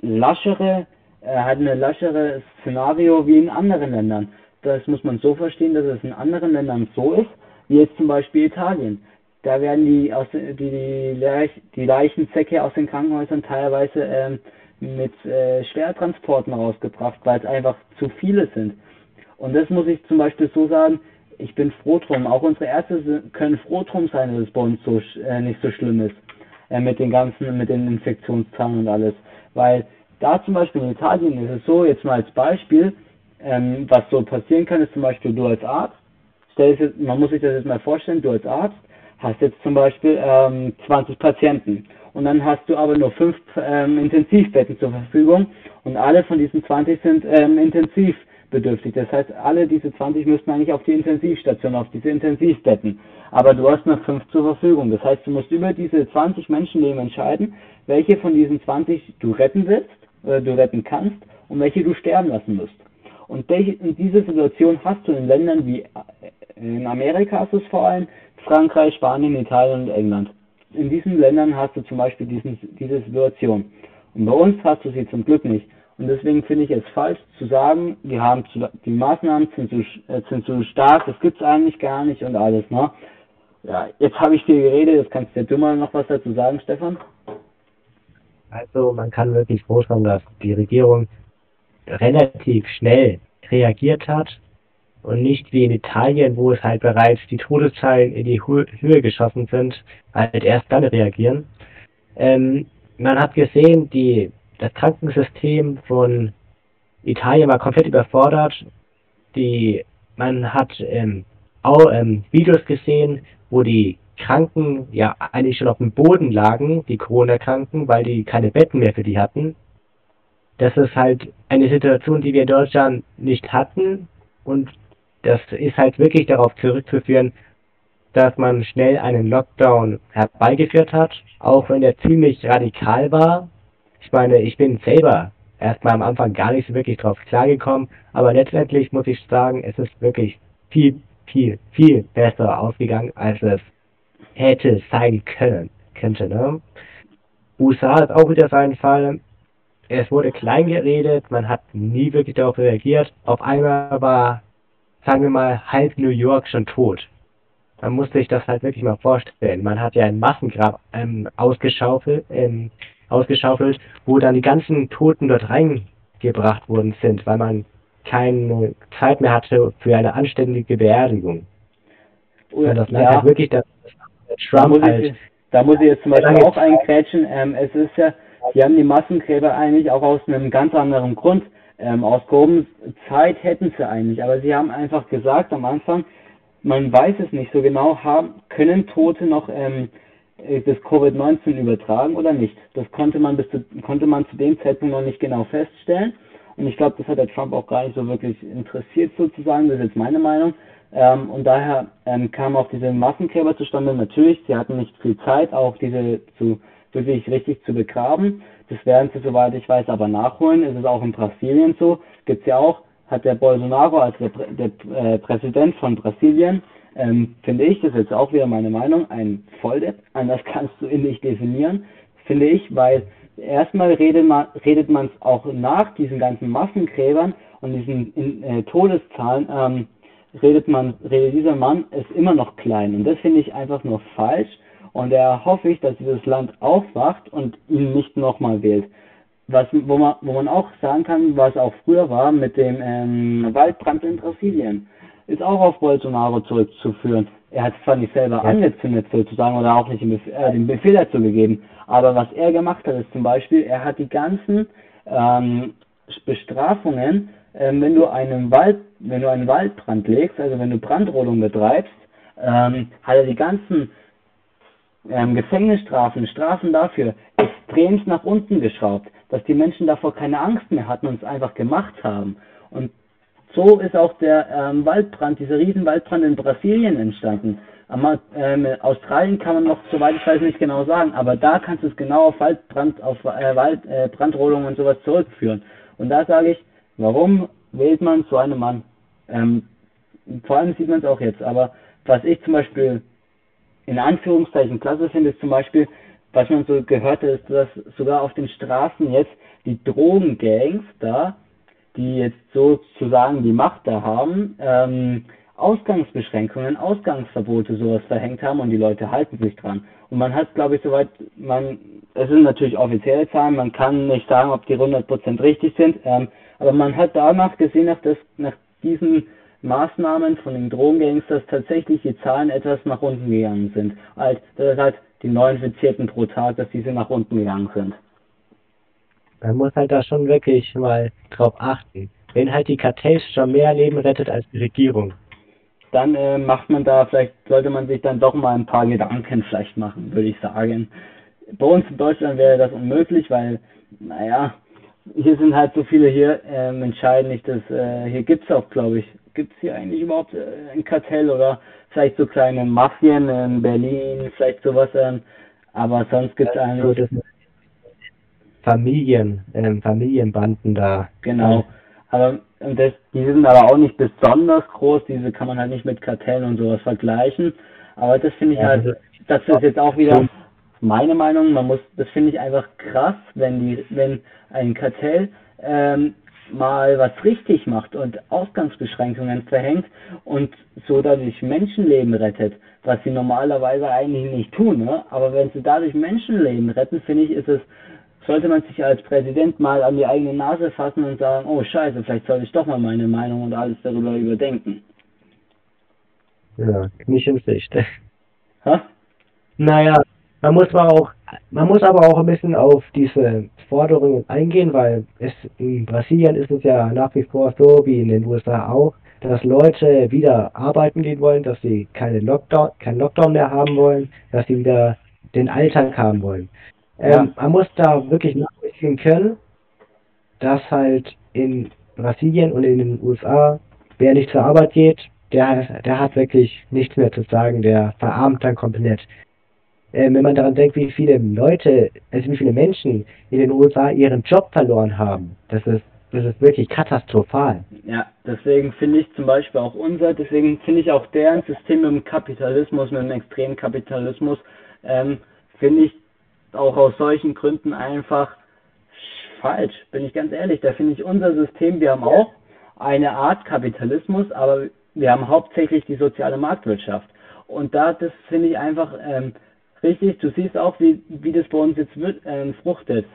laschere, äh, hat eine laschere Szenario wie in anderen Ländern. Das muss man so verstehen, dass es in anderen Ländern so ist, wie jetzt zum Beispiel Italien. Da werden die, aus, die, die, Leich, die Leichensäcke aus den Krankenhäusern teilweise ähm, mit äh, Schwertransporten rausgebracht, weil es einfach zu viele sind. Und das muss ich zum Beispiel so sagen, ich bin froh drum. Auch unsere Ärzte können froh drum sein, dass es bei uns so äh, nicht so schlimm ist. Äh, mit den ganzen, mit den Infektionszahlen und alles. Weil da zum Beispiel in Italien ist es so, jetzt mal als Beispiel, ähm, was so passieren kann, ist zum Beispiel du als Arzt, stell jetzt, man muss sich das jetzt mal vorstellen, du als Arzt hast jetzt zum Beispiel ähm, 20 Patienten und dann hast du aber nur fünf ähm, Intensivbetten zur Verfügung und alle von diesen 20 sind ähm, intensivbedürftig. Das heißt, alle diese 20 müssten eigentlich auf die Intensivstation, auf diese Intensivbetten. Aber du hast nur fünf zur Verfügung. Das heißt, du musst über diese 20 Menschenleben entscheiden, welche von diesen 20 du retten willst, oder du retten kannst und welche du sterben lassen musst. Und diese Situation hast du in Ländern wie äh, in Amerika hast du es vor allem, Frankreich, Spanien, Italien und England. In diesen Ländern hast du zum Beispiel diesen, diese Situation. Und bei uns hast du sie zum Glück nicht. Und deswegen finde ich es falsch zu sagen, die, haben zu, die Maßnahmen sind zu, äh, sind zu stark, das gibt es eigentlich gar nicht und alles. Ne? Ja, jetzt habe ich viel geredet, jetzt kannst du mal noch was dazu sagen, Stefan. Also man kann wirklich froh sein, dass die Regierung relativ schnell reagiert hat und nicht wie in Italien, wo es halt bereits die Todeszahlen in die Höhe geschossen sind, halt erst dann reagieren. Ähm, man hat gesehen, die, das Krankensystem von Italien war komplett überfordert. Die, man hat ähm, auch ähm, Videos gesehen, wo die Kranken ja eigentlich schon auf dem Boden lagen, die Corona-Kranken, weil die keine Betten mehr für die hatten. Das ist halt eine Situation, die wir in Deutschland nicht hatten und das ist halt wirklich darauf zurückzuführen, dass man schnell einen Lockdown herbeigeführt hat, auch wenn er ziemlich radikal war. Ich meine, ich bin selber erstmal am Anfang gar nicht so wirklich drauf klargekommen, aber letztendlich muss ich sagen, es ist wirklich viel, viel, viel besser ausgegangen, als es hätte sein können, könnte, ne? USA ist auch wieder sein Fall. Es wurde klein geredet, man hat nie wirklich darauf reagiert. Auf einmal war sagen wir mal, halb New York schon tot. Man muss sich das halt wirklich mal vorstellen. Man hat ja ein Massengrab ähm, ausgeschaufelt, ähm, ausgeschaufelt, wo dann die ganzen Toten dort reingebracht worden sind, weil man keine Zeit mehr hatte für eine anständige Beerdigung. Oh, das ja. halt wirklich, dass Trump da halt. Ich, da muss ich jetzt zum Beispiel auch einkrätschen. Ähm, es ist ja, die haben die Massengräber eigentlich auch aus einem ganz anderen Grund ähm, ausgehoben. Zeit hätten sie eigentlich, aber sie haben einfach gesagt am Anfang, man weiß es nicht so genau, haben, können Tote noch ähm, äh, das Covid-19 übertragen oder nicht. Das konnte man bis zu, konnte man zu dem Zeitpunkt noch nicht genau feststellen. Und ich glaube, das hat der Trump auch gar nicht so wirklich interessiert sozusagen. Das ist jetzt meine Meinung. Ähm, und daher ähm, kamen auch diese Massengräber zustande. Natürlich, sie hatten nicht viel Zeit, auch diese zu wirklich richtig zu begraben. Das werden sie, soweit ich weiß, aber nachholen. Es ist auch in Brasilien so. Gibt es ja auch, hat der Bolsonaro als der, der äh, Präsident von Brasilien, ähm, finde ich, das ist jetzt auch wieder meine Meinung, ein Volldepp. Anders kannst du ihn nicht definieren, finde ich, weil erstmal redet man redet es auch nach diesen ganzen Massengräbern und diesen in, äh, Todeszahlen ähm, redet man redet dieser Mann ist immer noch klein und das finde ich einfach nur falsch und da hoffe ich, dass dieses Land aufwacht und ihn nicht nochmal wählt. Was, wo, man, wo man auch sagen kann, was auch früher war mit dem ähm, Waldbrand in Brasilien, ist auch auf Bolsonaro zurückzuführen. Er hat zwar nicht selber ja. angezündet sozusagen oder auch nicht den Befehl, äh, den Befehl dazu gegeben, aber was er gemacht hat, ist zum Beispiel, er hat die ganzen ähm, Bestrafungen, ähm, wenn du einen Wald, wenn du einen Waldbrand legst, also wenn du Brandrodung betreibst, ähm, hat er die ganzen ähm, Gefängnisstrafen, Strafen dafür extremst nach unten geschraubt, dass die Menschen davor keine Angst mehr hatten und es einfach gemacht haben. Und so ist auch der ähm, Waldbrand, dieser Riesenwaldbrand in Brasilien entstanden. Aber, ähm, Australien kann man noch, soweit ich weiß, nicht genau sagen, aber da kannst du es genau auf Waldbrand, auf äh, Wald, äh, und sowas zurückführen. Und da sage ich, warum wählt man so einen Mann? Ähm, vor allem sieht man es auch jetzt, aber was ich zum Beispiel in Anführungszeichen klasse finde, ist zum Beispiel, was man so gehört hat, ist, dass sogar auf den Straßen jetzt die Drogengangs da, die jetzt sozusagen die Macht da haben, ähm, Ausgangsbeschränkungen, Ausgangsverbote sowas verhängt haben und die Leute halten sich dran. Und man hat, glaube ich, soweit man es sind natürlich offizielle Zahlen, man kann nicht sagen, ob die 100% richtig sind, ähm, aber man hat danach gesehen, nach, das, nach diesen Maßnahmen von den Drogengangs, dass tatsächlich die Zahlen etwas nach unten gegangen sind. Halt, das ist halt die neuen Infizierten pro Tag, dass diese nach unten gegangen sind. Man muss halt da schon wirklich mal drauf achten. Wenn halt die Kartells schon mehr Leben rettet als die Regierung. Dann äh, macht man da, vielleicht sollte man sich dann doch mal ein paar Gedanken vielleicht machen, würde ich sagen. Bei uns in Deutschland wäre das unmöglich, weil, naja, hier sind halt so viele hier ähm, entscheiden nicht, dass äh, hier gibt's auch, glaube ich, gibt's hier eigentlich überhaupt äh, ein Kartell oder vielleicht so kleine Mafien in Berlin, vielleicht sowas, ähm, aber sonst gibt's eigentlich das Familien, ähm, Familienbanden da. Genau. Aber und das, die sind aber auch nicht besonders groß, diese kann man halt nicht mit Kartellen und sowas vergleichen. Aber das finde ich ja, halt, das ist jetzt auch wieder meine Meinung, man muss, das finde ich einfach krass, wenn die, wenn ein Kartell ähm, mal was richtig macht und Ausgangsbeschränkungen verhängt und so dadurch Menschenleben rettet, was sie normalerweise eigentlich nicht tun, ne? aber wenn sie dadurch Menschenleben retten, finde ich, ist es sollte man sich als Präsident mal an die eigene Nase fassen und sagen, oh scheiße, vielleicht soll ich doch mal meine Meinung und alles darüber überdenken. Ja, nicht in Sicht. Ha? Naja, man muss aber auch, man muss aber auch ein bisschen auf diese Forderungen eingehen, weil es in Brasilien ist es ja nach wie vor so wie in den USA auch, dass Leute wieder arbeiten gehen wollen, dass sie keine Lockdown, keinen Lockdown mehr haben wollen, dass sie wieder den Alltag haben wollen. Ähm, Man muss da wirklich nachvollziehen können, dass halt in Brasilien und in den USA, wer nicht zur Arbeit geht, der, der hat wirklich nichts mehr zu sagen, der verarmt dann komplett. Ähm, wenn man daran denkt, wie viele Leute, also wie viele Menschen in den USA ihren Job verloren haben, das ist, das ist wirklich katastrophal. Ja, deswegen finde ich zum Beispiel auch unser, deswegen finde ich auch deren System mit dem Kapitalismus, mit dem extremen Kapitalismus, ähm, finde ich auch aus solchen Gründen einfach falsch, bin ich ganz ehrlich. Da finde ich unser System, wir haben auch eine Art Kapitalismus, aber wir haben hauptsächlich die soziale Marktwirtschaft. Und da, das finde ich einfach ähm, richtig. Du siehst auch, wie, wie das bei uns jetzt wird, ähm, fruchtet.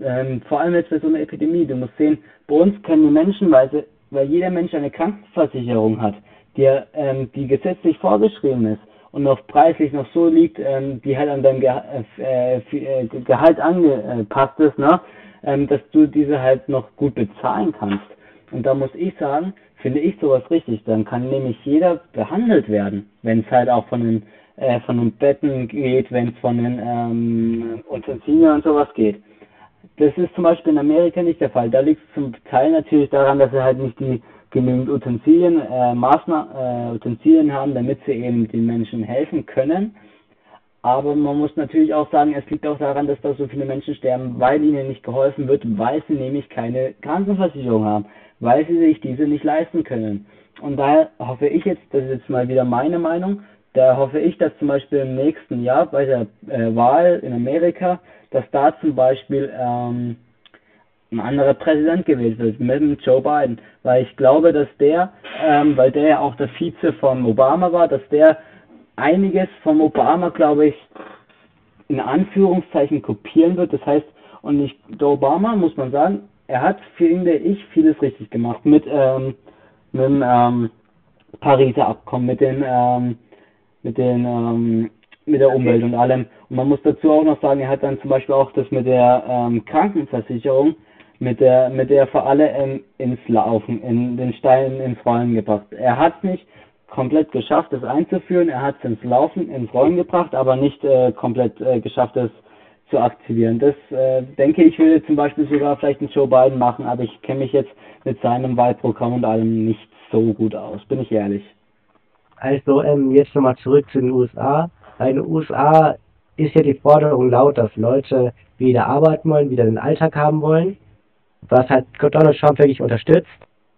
Ähm, vor allem jetzt bei so einer Epidemie. Du musst sehen, bei uns können die Menschen, weil, sie, weil jeder Mensch eine Krankenversicherung hat, die, ähm, die gesetzlich vorgeschrieben ist, und noch preislich noch so liegt, ähm, die halt an deinem Ge äh, äh, Gehalt angepasst ist, ne? Ähm, dass du diese halt noch gut bezahlen kannst. Und da muss ich sagen, finde ich sowas richtig. Dann kann nämlich jeder behandelt werden, wenn es halt auch von den äh, von den Betten geht, wenn es von den ähm, Utensilien und sowas geht. Das ist zum Beispiel in Amerika nicht der Fall. Da liegt es zum Teil natürlich daran, dass er halt nicht die genügend Utensilien, äh, Maßnahmen, äh, Utensilien haben, damit sie eben den Menschen helfen können. Aber man muss natürlich auch sagen, es liegt auch daran, dass da so viele Menschen sterben, weil ihnen nicht geholfen wird, weil sie nämlich keine Krankenversicherung haben, weil sie sich diese nicht leisten können. Und daher hoffe ich jetzt, das ist jetzt mal wieder meine Meinung, da hoffe ich, dass zum Beispiel im nächsten Jahr bei der äh, Wahl in Amerika, dass da zum Beispiel ähm, ein anderer Präsident gewählt wird, mit Joe Biden. Weil ich glaube, dass der, ähm, weil der ja auch der Vize von Obama war, dass der einiges vom Obama, glaube ich, in Anführungszeichen kopieren wird. Das heißt, und ich, der Obama, muss man sagen, er hat, finde ich, vieles richtig gemacht mit, ähm, mit dem ähm, Pariser Abkommen, mit den, ähm, mit den, ähm, mit der Umwelt und allem. Und man muss dazu auch noch sagen, er hat dann zum Beispiel auch das mit der ähm, Krankenversicherung mit der, mit der vor allem ins Laufen, in den Stein ins Rollen gebracht. Er hat es nicht komplett geschafft, es einzuführen, er hat es ins Laufen, ins Rollen gebracht, aber nicht äh, komplett äh, geschafft, es zu aktivieren. Das äh, denke ich, würde zum Beispiel sogar vielleicht ein Joe Biden machen, aber ich kenne mich jetzt mit seinem Wahlprogramm und allem nicht so gut aus, bin ich ehrlich. Also ähm, jetzt nochmal zurück zu den USA. In den USA ist ja die Forderung laut, dass Leute wieder arbeiten wollen, wieder den Alltag haben wollen was halt Donald Trump wirklich unterstützt.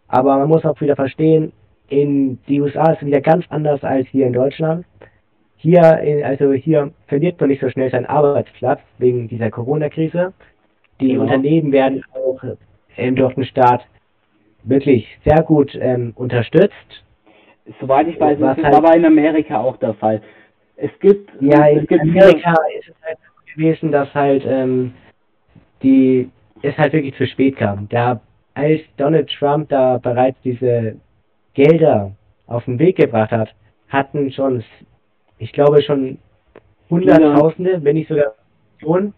Aber man muss auch wieder verstehen, in die USA ist es wieder ganz anders als hier in Deutschland. Hier, in, also hier verliert man nicht so schnell seinen Arbeitsplatz wegen dieser Corona-Krise. Die ja. Unternehmen werden auch ähm, durch den Staat wirklich sehr gut ähm, unterstützt. Soweit ich weiß, ist es halt, aber in Amerika auch der Fall. Es gibt, ja, in es gibt Amerika ist es halt gewesen, dass halt ähm, die es halt wirklich zu spät kam. Da als Donald Trump da bereits diese Gelder auf den Weg gebracht hat, hatten schon, ich glaube schon Hunderttausende, wenn nicht sogar Millionen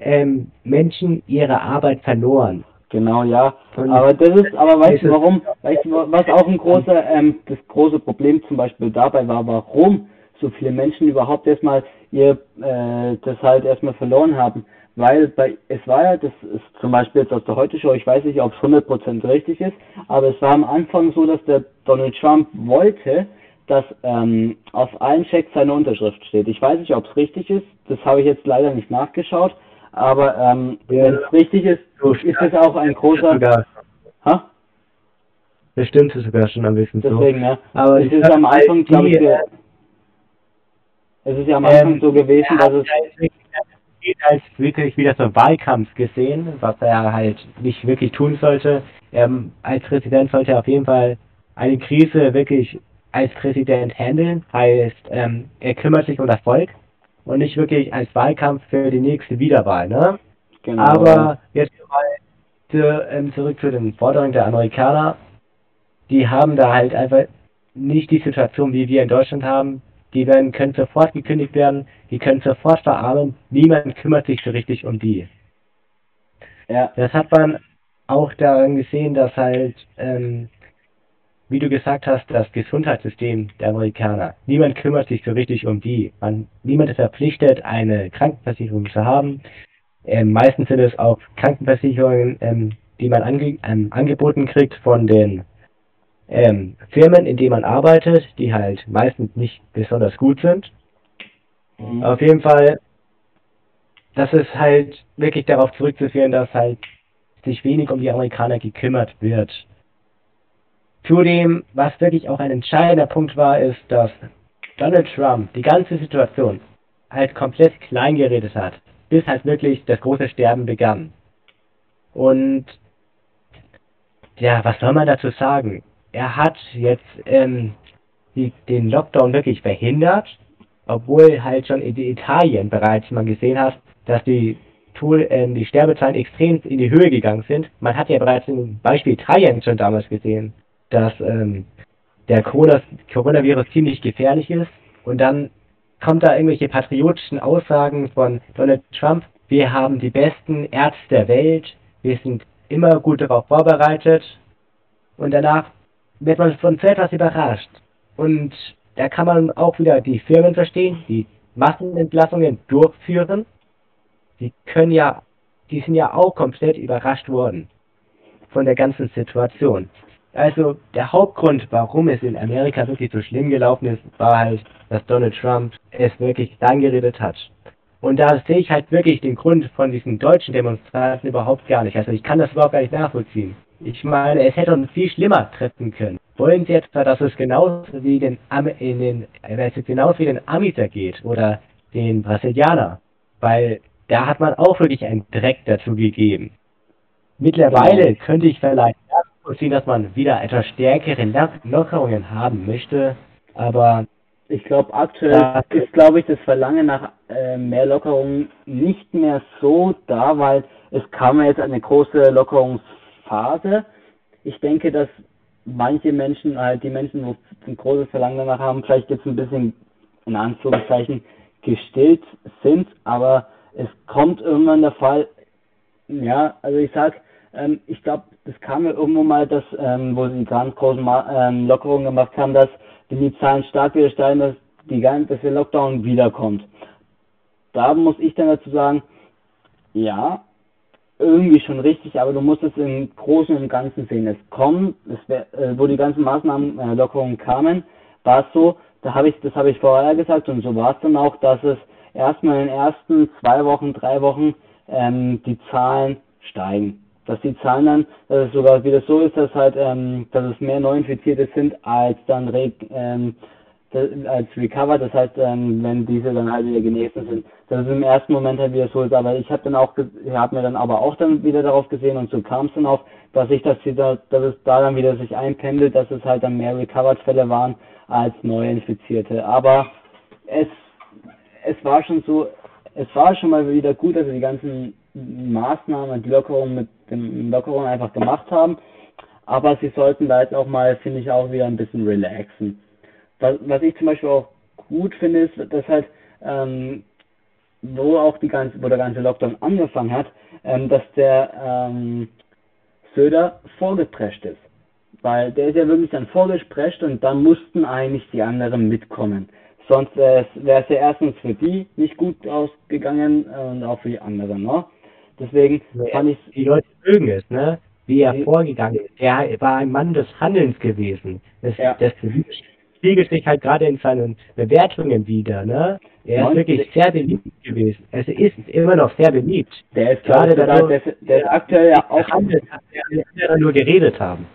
ähm, Menschen ihre Arbeit verloren. Genau, ja. Und aber das ist, aber weißt du warum? Weißt du, was auch ein großer, ähm, das große Problem zum Beispiel dabei war, warum so viele Menschen überhaupt erstmal ihr, äh, das halt erstmal verloren haben? Weil bei, es war ja, das ist zum Beispiel jetzt aus der Heute-Show, ich weiß nicht, ob es 100% richtig ist, aber es war am Anfang so, dass der Donald Trump wollte, dass ähm, auf allen Checks seine Unterschrift steht. Ich weiß nicht, ob es richtig ist, das habe ich jetzt leider nicht nachgeschaut, aber ähm, ja, wenn es richtig ist, ist es auch ein großer. Sogar. Ha? Das stimmt sogar schon ein bisschen Deswegen, so. ja. Aber es ist am Anfang, glaube ich, äh, es ist ja am Anfang ähm, so gewesen, dass es als wirklich wieder so Wahlkampf gesehen, was er halt nicht wirklich tun sollte. Er, als Präsident sollte er auf jeden Fall eine Krise wirklich als Präsident handeln, heißt, ähm, er kümmert sich um das Volk und nicht wirklich als Wahlkampf für die nächste Wiederwahl, ne? Genau. Aber jetzt mal zu, ähm, zurück zu den Forderungen der Amerikaner. Die haben da halt einfach nicht die Situation, wie wir in Deutschland haben. Die werden, können sofort gekündigt werden, die können sofort verarmen. Niemand kümmert sich so richtig um die. Ja. Das hat man auch daran gesehen, dass halt ähm, wie du gesagt hast, das Gesundheitssystem der Amerikaner. Niemand kümmert sich so richtig um die. Man, niemand ist verpflichtet, eine Krankenversicherung zu haben. Ähm, meistens sind es auch Krankenversicherungen, ähm, die man ange ähm, angeboten kriegt von den ähm, Firmen, in denen man arbeitet, die halt meistens nicht besonders gut sind. Mhm. Auf jeden Fall, das ist halt wirklich darauf zurückzuführen, dass halt sich wenig um die Amerikaner gekümmert wird. Zudem, was wirklich auch ein entscheidender Punkt war, ist, dass Donald Trump die ganze Situation halt komplett klein geredet hat, bis halt wirklich das große Sterben begann. Und ja, was soll man dazu sagen? Er hat jetzt ähm, die, den Lockdown wirklich verhindert, obwohl halt schon in Italien bereits man gesehen hat, dass die, äh, die Sterbezahlen extrem in die Höhe gegangen sind. Man hat ja bereits im Beispiel Italien schon damals gesehen, dass ähm, der Coronavirus ziemlich gefährlich ist und dann kommt da irgendwelche patriotischen Aussagen von Donald Trump, wir haben die besten Ärzte der Welt, wir sind immer gut darauf vorbereitet und danach wird man von so etwas überrascht. Und da kann man auch wieder die Firmen verstehen, die Massenentlassungen durchführen. Die können ja, die sind ja auch komplett überrascht worden von der ganzen Situation. Also der Hauptgrund, warum es in Amerika wirklich so schlimm gelaufen ist, war halt, dass Donald Trump es wirklich angeredet hat. Und da sehe ich halt wirklich den Grund von diesen deutschen Demonstranten überhaupt gar nicht. Also ich kann das überhaupt gar nicht nachvollziehen. Ich meine, es hätte uns viel schlimmer treffen können. Wollen Sie etwa, dass es genauso wie den, Am in den, es genauso wie den Amis geht oder den Brasilianer? Weil da hat man auch wirklich einen Dreck dazu gegeben. Mittlerweile genau. könnte ich vielleicht nachvollziehen, dass man wieder etwas stärkere Lockerungen haben möchte, aber ich glaube, aktuell ist, glaube ich, das Verlangen nach äh, mehr Lockerungen nicht mehr so da, weil es kam ja jetzt eine große Lockerungsphase. Ich denke, dass manche Menschen, halt die Menschen, wo ein großes Verlangen danach haben, vielleicht jetzt ein bisschen in Anführungszeichen gestillt sind, aber es kommt irgendwann der Fall, ja, also ich sag, ähm, ich glaube, das kam ja irgendwo mal, dass, ähm, wo sie ganz großen ähm, Lockerungen gemacht haben, dass wenn die Zahlen stark wieder steigen, dass, die, dass der Lockdown wiederkommt. Da muss ich dann dazu sagen, ja, irgendwie schon richtig, aber du musst es im Großen und Ganzen sehen. Es kommen, es wär, äh, wo die ganzen Maßnahmen, äh, Lockerungen kamen, war es so, da habe ich, das habe ich vorher gesagt und so war es dann auch, dass es erstmal in den ersten zwei Wochen, drei Wochen ähm, die Zahlen steigen dass die Zahlen dann, dass es sogar wieder so ist, dass halt, ähm, dass es mehr Neuinfizierte sind als dann re, ähm, das, als Recover, das heißt, ähm, wenn diese dann halt wieder genesen sind, dass es im ersten Moment halt wieder so ist. Aber ich habe dann auch, ich habe mir dann aber auch dann wieder darauf gesehen und so kam es dann auch, dass ich das wieder, dass es da dann wieder sich einpendelt, dass es halt dann mehr Recovered-Fälle waren als Neuinfizierte. Aber es, es war schon so, es war schon mal wieder gut, dass sie die ganzen Maßnahmen, die Lockerungen mit dem Lockerungen einfach gemacht haben. Aber sie sollten da jetzt auch mal, finde ich, auch wieder ein bisschen relaxen. Was, was ich zum Beispiel auch gut finde, ist, dass halt, ähm, wo auch die ganze, wo der ganze Lockdown angefangen hat, ähm, dass der ähm, Söder vorgeprescht ist. Weil der ist ja wirklich dann vorgesprescht und dann mussten eigentlich die anderen mitkommen. Sonst wäre es ja erstens für die nicht gut ausgegangen und auch für die anderen, ne? Deswegen ja, fand ich Die Leute mögen es, ne? Wie er die, vorgegangen ist. Er war ein Mann des Handelns gewesen. Das, ja. das spiegelt sich halt gerade in seinen Bewertungen wieder, ne? Er ist wirklich sehr beliebt gewesen. Also ist immer noch sehr beliebt. Der ist gerade der, der, der ist aktuell ja auch. Handelt, der nur geredet haben.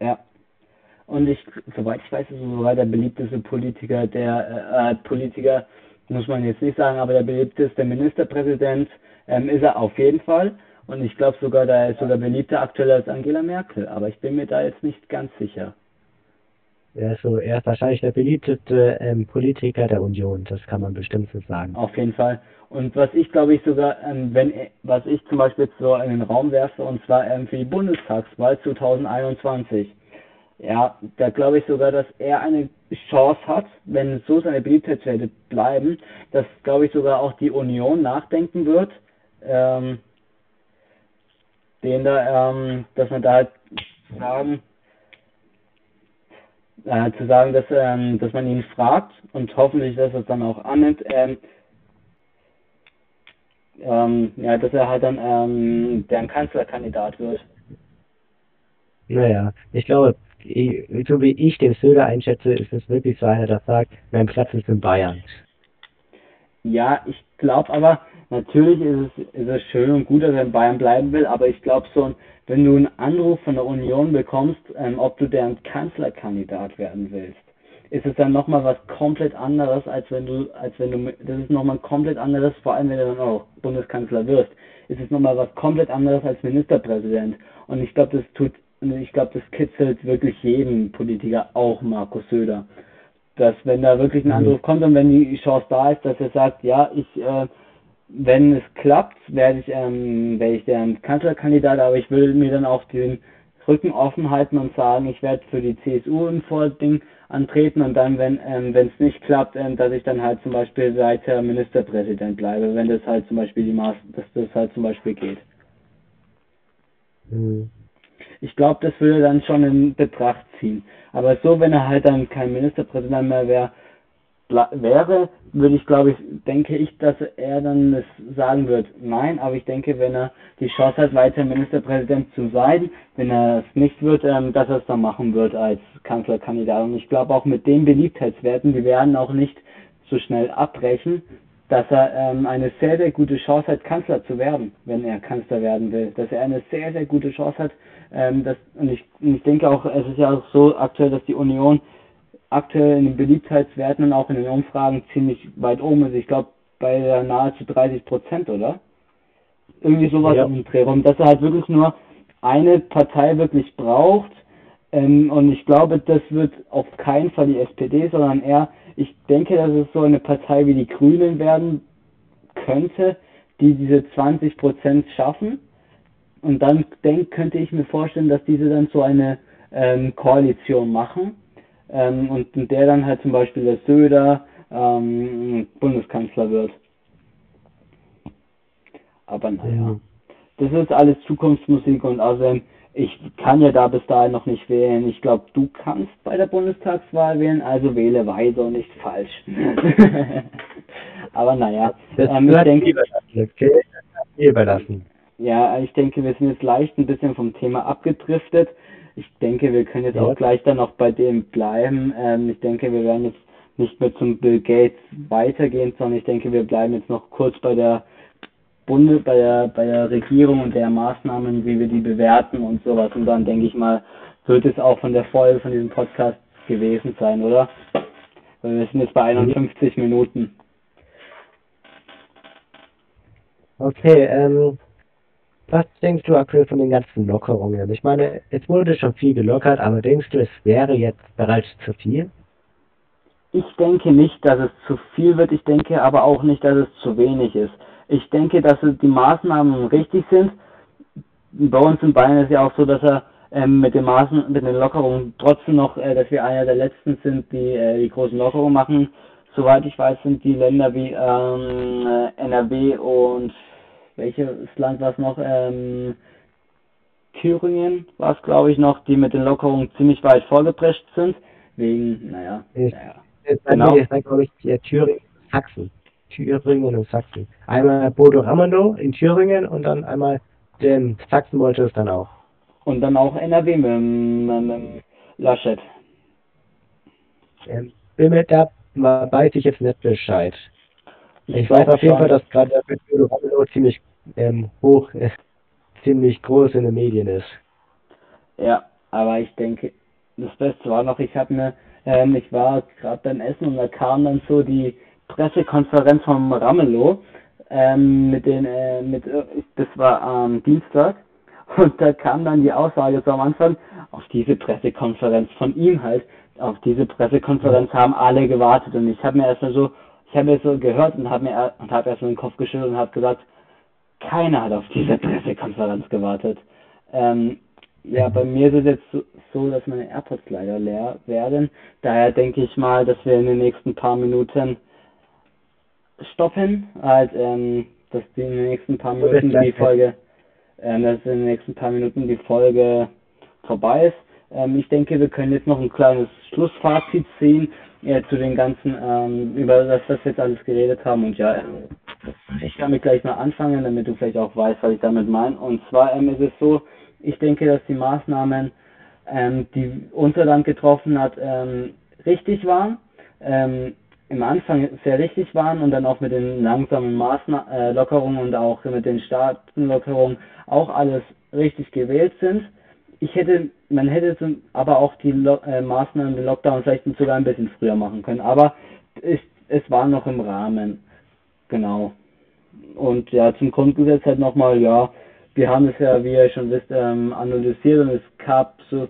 Ja. Und ich, soweit ich weiß, ist er sogar der beliebteste Politiker, der äh, Politiker, muss man jetzt nicht sagen, aber der beliebteste Ministerpräsident ähm, ist er auf jeden Fall. Und ich glaube sogar, da ist sogar beliebter aktuell als Angela Merkel. Aber ich bin mir da jetzt nicht ganz sicher. Ja, so, er ist wahrscheinlich der beliebteste ähm, Politiker der Union, das kann man bestimmt so sagen. Auf jeden Fall. Und was ich glaube ich sogar, ähm, wenn was ich zum Beispiel so in den Raum werfe, und zwar ähm, für die Bundestagswahl 2021. Ja, da glaube ich sogar, dass er eine Chance hat, wenn so seine Beliebtheitswerte bleiben, dass glaube ich sogar auch die Union nachdenken wird, ähm, den da, ähm, dass man da halt sagen, äh, zu sagen, dass, ähm, dass man ihn fragt und hoffentlich, dass er es dann auch annimmt, ähm, ähm, ja, dass er halt dann ähm, deren Kanzlerkandidat wird. Naja, ich glaube, so wie ich den Söder einschätze, ist es wirklich so einer, der sagt, mein Platz ist in Bayern. Ja, ich glaube aber, natürlich ist es, ist es schön und gut, dass er in Bayern bleiben will, aber ich glaube so, wenn du einen Anruf von der Union bekommst, ähm, ob du deren Kanzlerkandidat werden willst, ist es dann nochmal was komplett anderes, als wenn du, als wenn du, das ist nochmal komplett anderes, vor allem wenn du dann auch Bundeskanzler wirst, ist es nochmal was komplett anderes als Ministerpräsident. Und ich glaube, das tut, ich glaube, das kitzelt wirklich jeden Politiker, auch Markus Söder. Dass wenn da wirklich ein mhm. Anruf kommt und wenn die Chance da ist, dass er sagt, ja, ich, äh, wenn es klappt, werde ich, ähm, werde ich der Kanzlerkandidat, aber ich will mir dann auch den Rücken offen halten und sagen, ich werde für die CSU im Vording antreten und dann, wenn ähm, es nicht klappt, ähm, dass ich dann halt zum Beispiel weiter Ministerpräsident bleibe, wenn das halt zum Beispiel die Maß, dass das halt zum Beispiel geht. Mhm. Ich glaube, das würde dann schon in Betracht ziehen. Aber so, wenn er halt dann kein Ministerpräsident mehr wäre, wäre, würde ich glaube ich, denke ich, dass er dann es sagen wird, nein, aber ich denke, wenn er die Chance hat, weiter Ministerpräsident zu sein, wenn er es nicht wird, ähm, dass er es dann machen wird als Kanzlerkandidat. Und ich glaube auch mit den Beliebtheitswerten, die werden auch nicht so schnell abbrechen, dass er ähm, eine sehr, sehr gute Chance hat, Kanzler zu werden, wenn er Kanzler werden will. Dass er eine sehr, sehr gute Chance hat. Ähm, dass, und, ich, und ich denke auch, es ist ja auch so aktuell, dass die Union aktuell in den Beliebtheitswerten und auch in den Umfragen ziemlich weit oben ist. Ich glaube bei nahezu 30 Prozent, oder? Irgendwie sowas ja. im Dreh rum, dass er halt wirklich nur eine Partei wirklich braucht. Ähm, und ich glaube, das wird auf keinen Fall die SPD, sondern eher, ich denke, dass es so eine Partei wie die Grünen werden könnte, die diese 20 Prozent schaffen. Und dann denk, könnte ich mir vorstellen, dass diese dann so eine ähm, Koalition machen ähm, und der dann halt zum Beispiel der Söder ähm, Bundeskanzler wird. Aber naja, das ist alles Zukunftsmusik und außerdem, ich kann ja da bis dahin noch nicht wählen. Ich glaube, du kannst bei der Bundestagswahl wählen, also wähle weise und nicht falsch. Aber naja, ähm, ich denke, okay. überlassen. Ja, ich denke, wir sind jetzt leicht ein bisschen vom Thema abgedriftet ich denke, wir können jetzt ja. auch gleich dann noch bei dem bleiben. Ähm, ich denke, wir werden jetzt nicht mehr zum Bill Gates weitergehen, sondern ich denke, wir bleiben jetzt noch kurz bei der Bunde, bei der, bei der Regierung und der Maßnahmen, wie wir die bewerten und sowas. Und dann denke ich mal, wird es auch von der Folge von diesem Podcast gewesen sein, oder? Weil wir sind jetzt bei 51 mhm. Minuten. Okay, ähm, was denkst du aktuell von den ganzen Lockerungen? Ich meine, es wurde schon viel gelockert, aber denkst du, es wäre jetzt bereits zu viel? ich denke nicht, dass es zu viel wird. Ich denke aber auch nicht, dass es zu wenig ist. Ich denke, dass die Maßnahmen richtig sind. Bei uns in Bayern ist ja auch so, dass er ähm, mit den Maßen, mit den Lockerungen trotzdem noch, äh, dass wir einer der letzten sind, die äh, die großen Lockerungen machen. Soweit ich weiß, sind die Länder wie ähm, äh, NRW und welches Land war es noch? Ähm, Thüringen war es, glaube ich, noch, die mit den Lockerungen ziemlich weit vorgeprescht sind. Wegen, naja, ich, naja. Genau. Ist dann, glaube ich, Thüringen, Sachsen. Thüringen und Sachsen. Einmal Bodo Ramondo in Thüringen und dann einmal den Sachsen wollte es dann auch. Und dann auch NRW mit, mit, mit Laschet. Ähm, bin mit da weiß ich jetzt nicht Bescheid. Ich, ich weiß auf jeden Fall, dass gerade der Bodo Ramondo ziemlich ähm, hoch, äh, ziemlich groß in den Medien ist. Ja, aber ich denke, das Beste war noch, ich habe eine, ähm, ich war gerade beim Essen und da kam dann so die Pressekonferenz vom Ramelow ähm, mit den, äh, mit, äh, das war am Dienstag und da kam dann die Aussage so am Anfang, auf diese Pressekonferenz von ihm halt, auf diese Pressekonferenz haben alle gewartet und ich habe mir erstmal so, ich habe mir so gehört und habe mir und habe erstmal den Kopf geschüttelt und habe gesagt, keiner hat auf diese Pressekonferenz gewartet. Ähm, ja, bei mir ist es jetzt so, so, dass meine AirPods leider leer werden. Daher denke ich mal, dass wir in den nächsten paar Minuten stoppen, halt, ähm, dass die in den nächsten paar Minuten die Folge, ähm, dass in den nächsten paar Minuten die Folge vorbei ist. Ähm, ich denke, wir können jetzt noch ein kleines Schlussfazit ziehen äh, zu den ganzen, ähm, über das, was wir jetzt alles geredet haben. Und ja, ich kann mit gleich mal anfangen, damit du vielleicht auch weißt, was ich damit meine. Und zwar ähm, ist es so, ich denke, dass die Maßnahmen, ähm, die unser Land getroffen hat, ähm, richtig waren. Ähm, im Anfang sehr richtig waren und dann auch mit den langsamen Maßnahmen, äh, Lockerungen und auch mit den Staatenlockerungen auch alles richtig gewählt sind. Ich hätte, man hätte aber auch die Lo äh, Maßnahmen, den Lockdown vielleicht sogar ein bisschen früher machen können, aber es, es war noch im Rahmen. Genau. Und ja, zum Grundgesetz halt nochmal, ja, wir haben es ja, wie ihr schon wisst, ähm, analysiert und es gab so,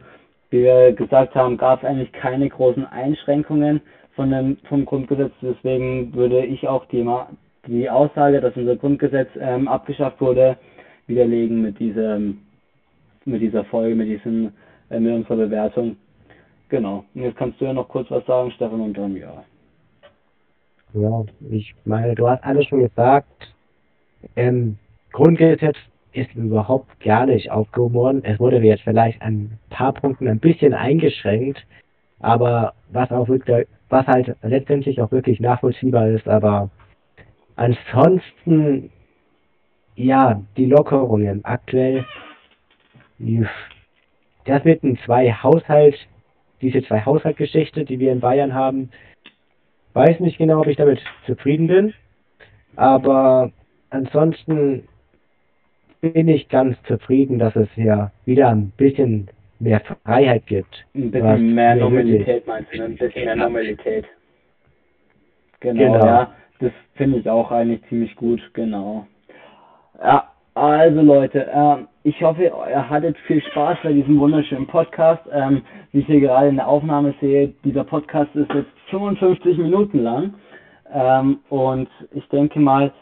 wie wir gesagt haben, gab es eigentlich keine großen Einschränkungen von dem, vom Grundgesetz. Deswegen würde ich auch die, die Aussage, dass unser Grundgesetz ähm, abgeschafft wurde, widerlegen mit diesem, mit dieser Folge, mit diesem, äh, mit unserer Bewertung. Genau. Und jetzt kannst du ja noch kurz was sagen, Stefan, und dann ja. Ja, ich meine, du hast alles schon gesagt. Ähm, Grundgesetz ist überhaupt gar nicht aufgehoben worden. Es wurde jetzt vielleicht an ein paar Punkten ein bisschen eingeschränkt, aber was auch wirklich, was halt letztendlich auch wirklich nachvollziehbar ist, aber ansonsten, ja, die Lockerungen aktuell, das mit den zwei Haushalt, diese zwei Haushaltgeschichte, die wir in Bayern haben, weiß nicht genau, ob ich damit zufrieden bin, aber ansonsten bin ich ganz zufrieden, dass es ja wieder ein bisschen mehr Freiheit gibt. Ein bisschen mehr Normalität meinst du, ne? ein bisschen mehr Normalität. Genau, genau. ja. Das finde ich auch eigentlich ziemlich gut, genau. Ja, also Leute, äh, ich hoffe, ihr hattet viel Spaß bei diesem wunderschönen Podcast. Ähm, wie ich hier gerade in der Aufnahme sehe, dieser Podcast ist jetzt 55 Minuten lang. Ähm, und ich denke mal,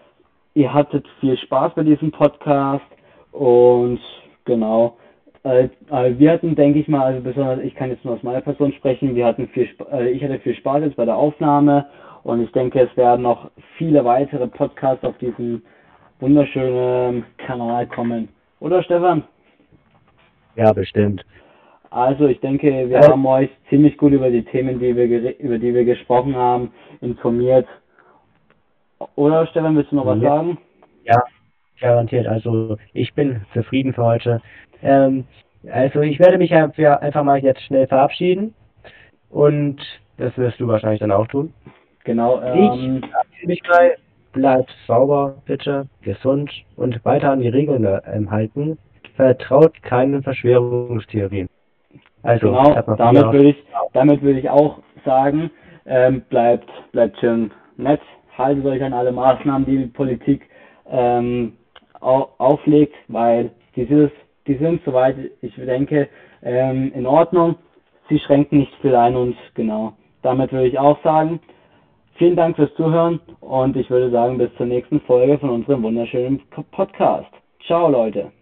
ihr hattet viel Spaß bei diesem Podcast und genau. Äh, äh, wir hatten, denke ich mal, also besonders ich kann jetzt nur aus meiner Person sprechen, wir hatten viel, äh, ich hatte viel Spaß jetzt bei der Aufnahme und ich denke, es werden noch viele weitere Podcasts auf diesem wunderschönen Kanal kommen. Oder Stefan? Ja, bestimmt. Also ich denke, wir haben euch ziemlich gut über die Themen, die wir über die wir gesprochen haben, informiert. Oder Stefan, willst du noch was ja. sagen? Ja, garantiert. Also ich bin zufrieden für heute. Ähm, also ich werde mich einfach mal jetzt schnell verabschieden und das wirst du wahrscheinlich dann auch tun. Genau. Ähm, ich verabschiede mich gleich. Bleibt sauber, bitte, gesund und weiter an die Regeln ähm, halten. Vertraut keinen Verschwörungstheorien. Also, genau, damit würde ich, damit würde ich auch sagen, ähm, bleibt, bleibt schön nett, haltet euch an alle Maßnahmen, die die Politik ähm, auflegt, weil dieses, die sind soweit ich denke ähm, in Ordnung. Sie schränken nicht viel ein und genau. damit würde ich auch sagen, vielen Dank fürs Zuhören und ich würde sagen, bis zur nächsten Folge von unserem wunderschönen Podcast. Ciao, Leute.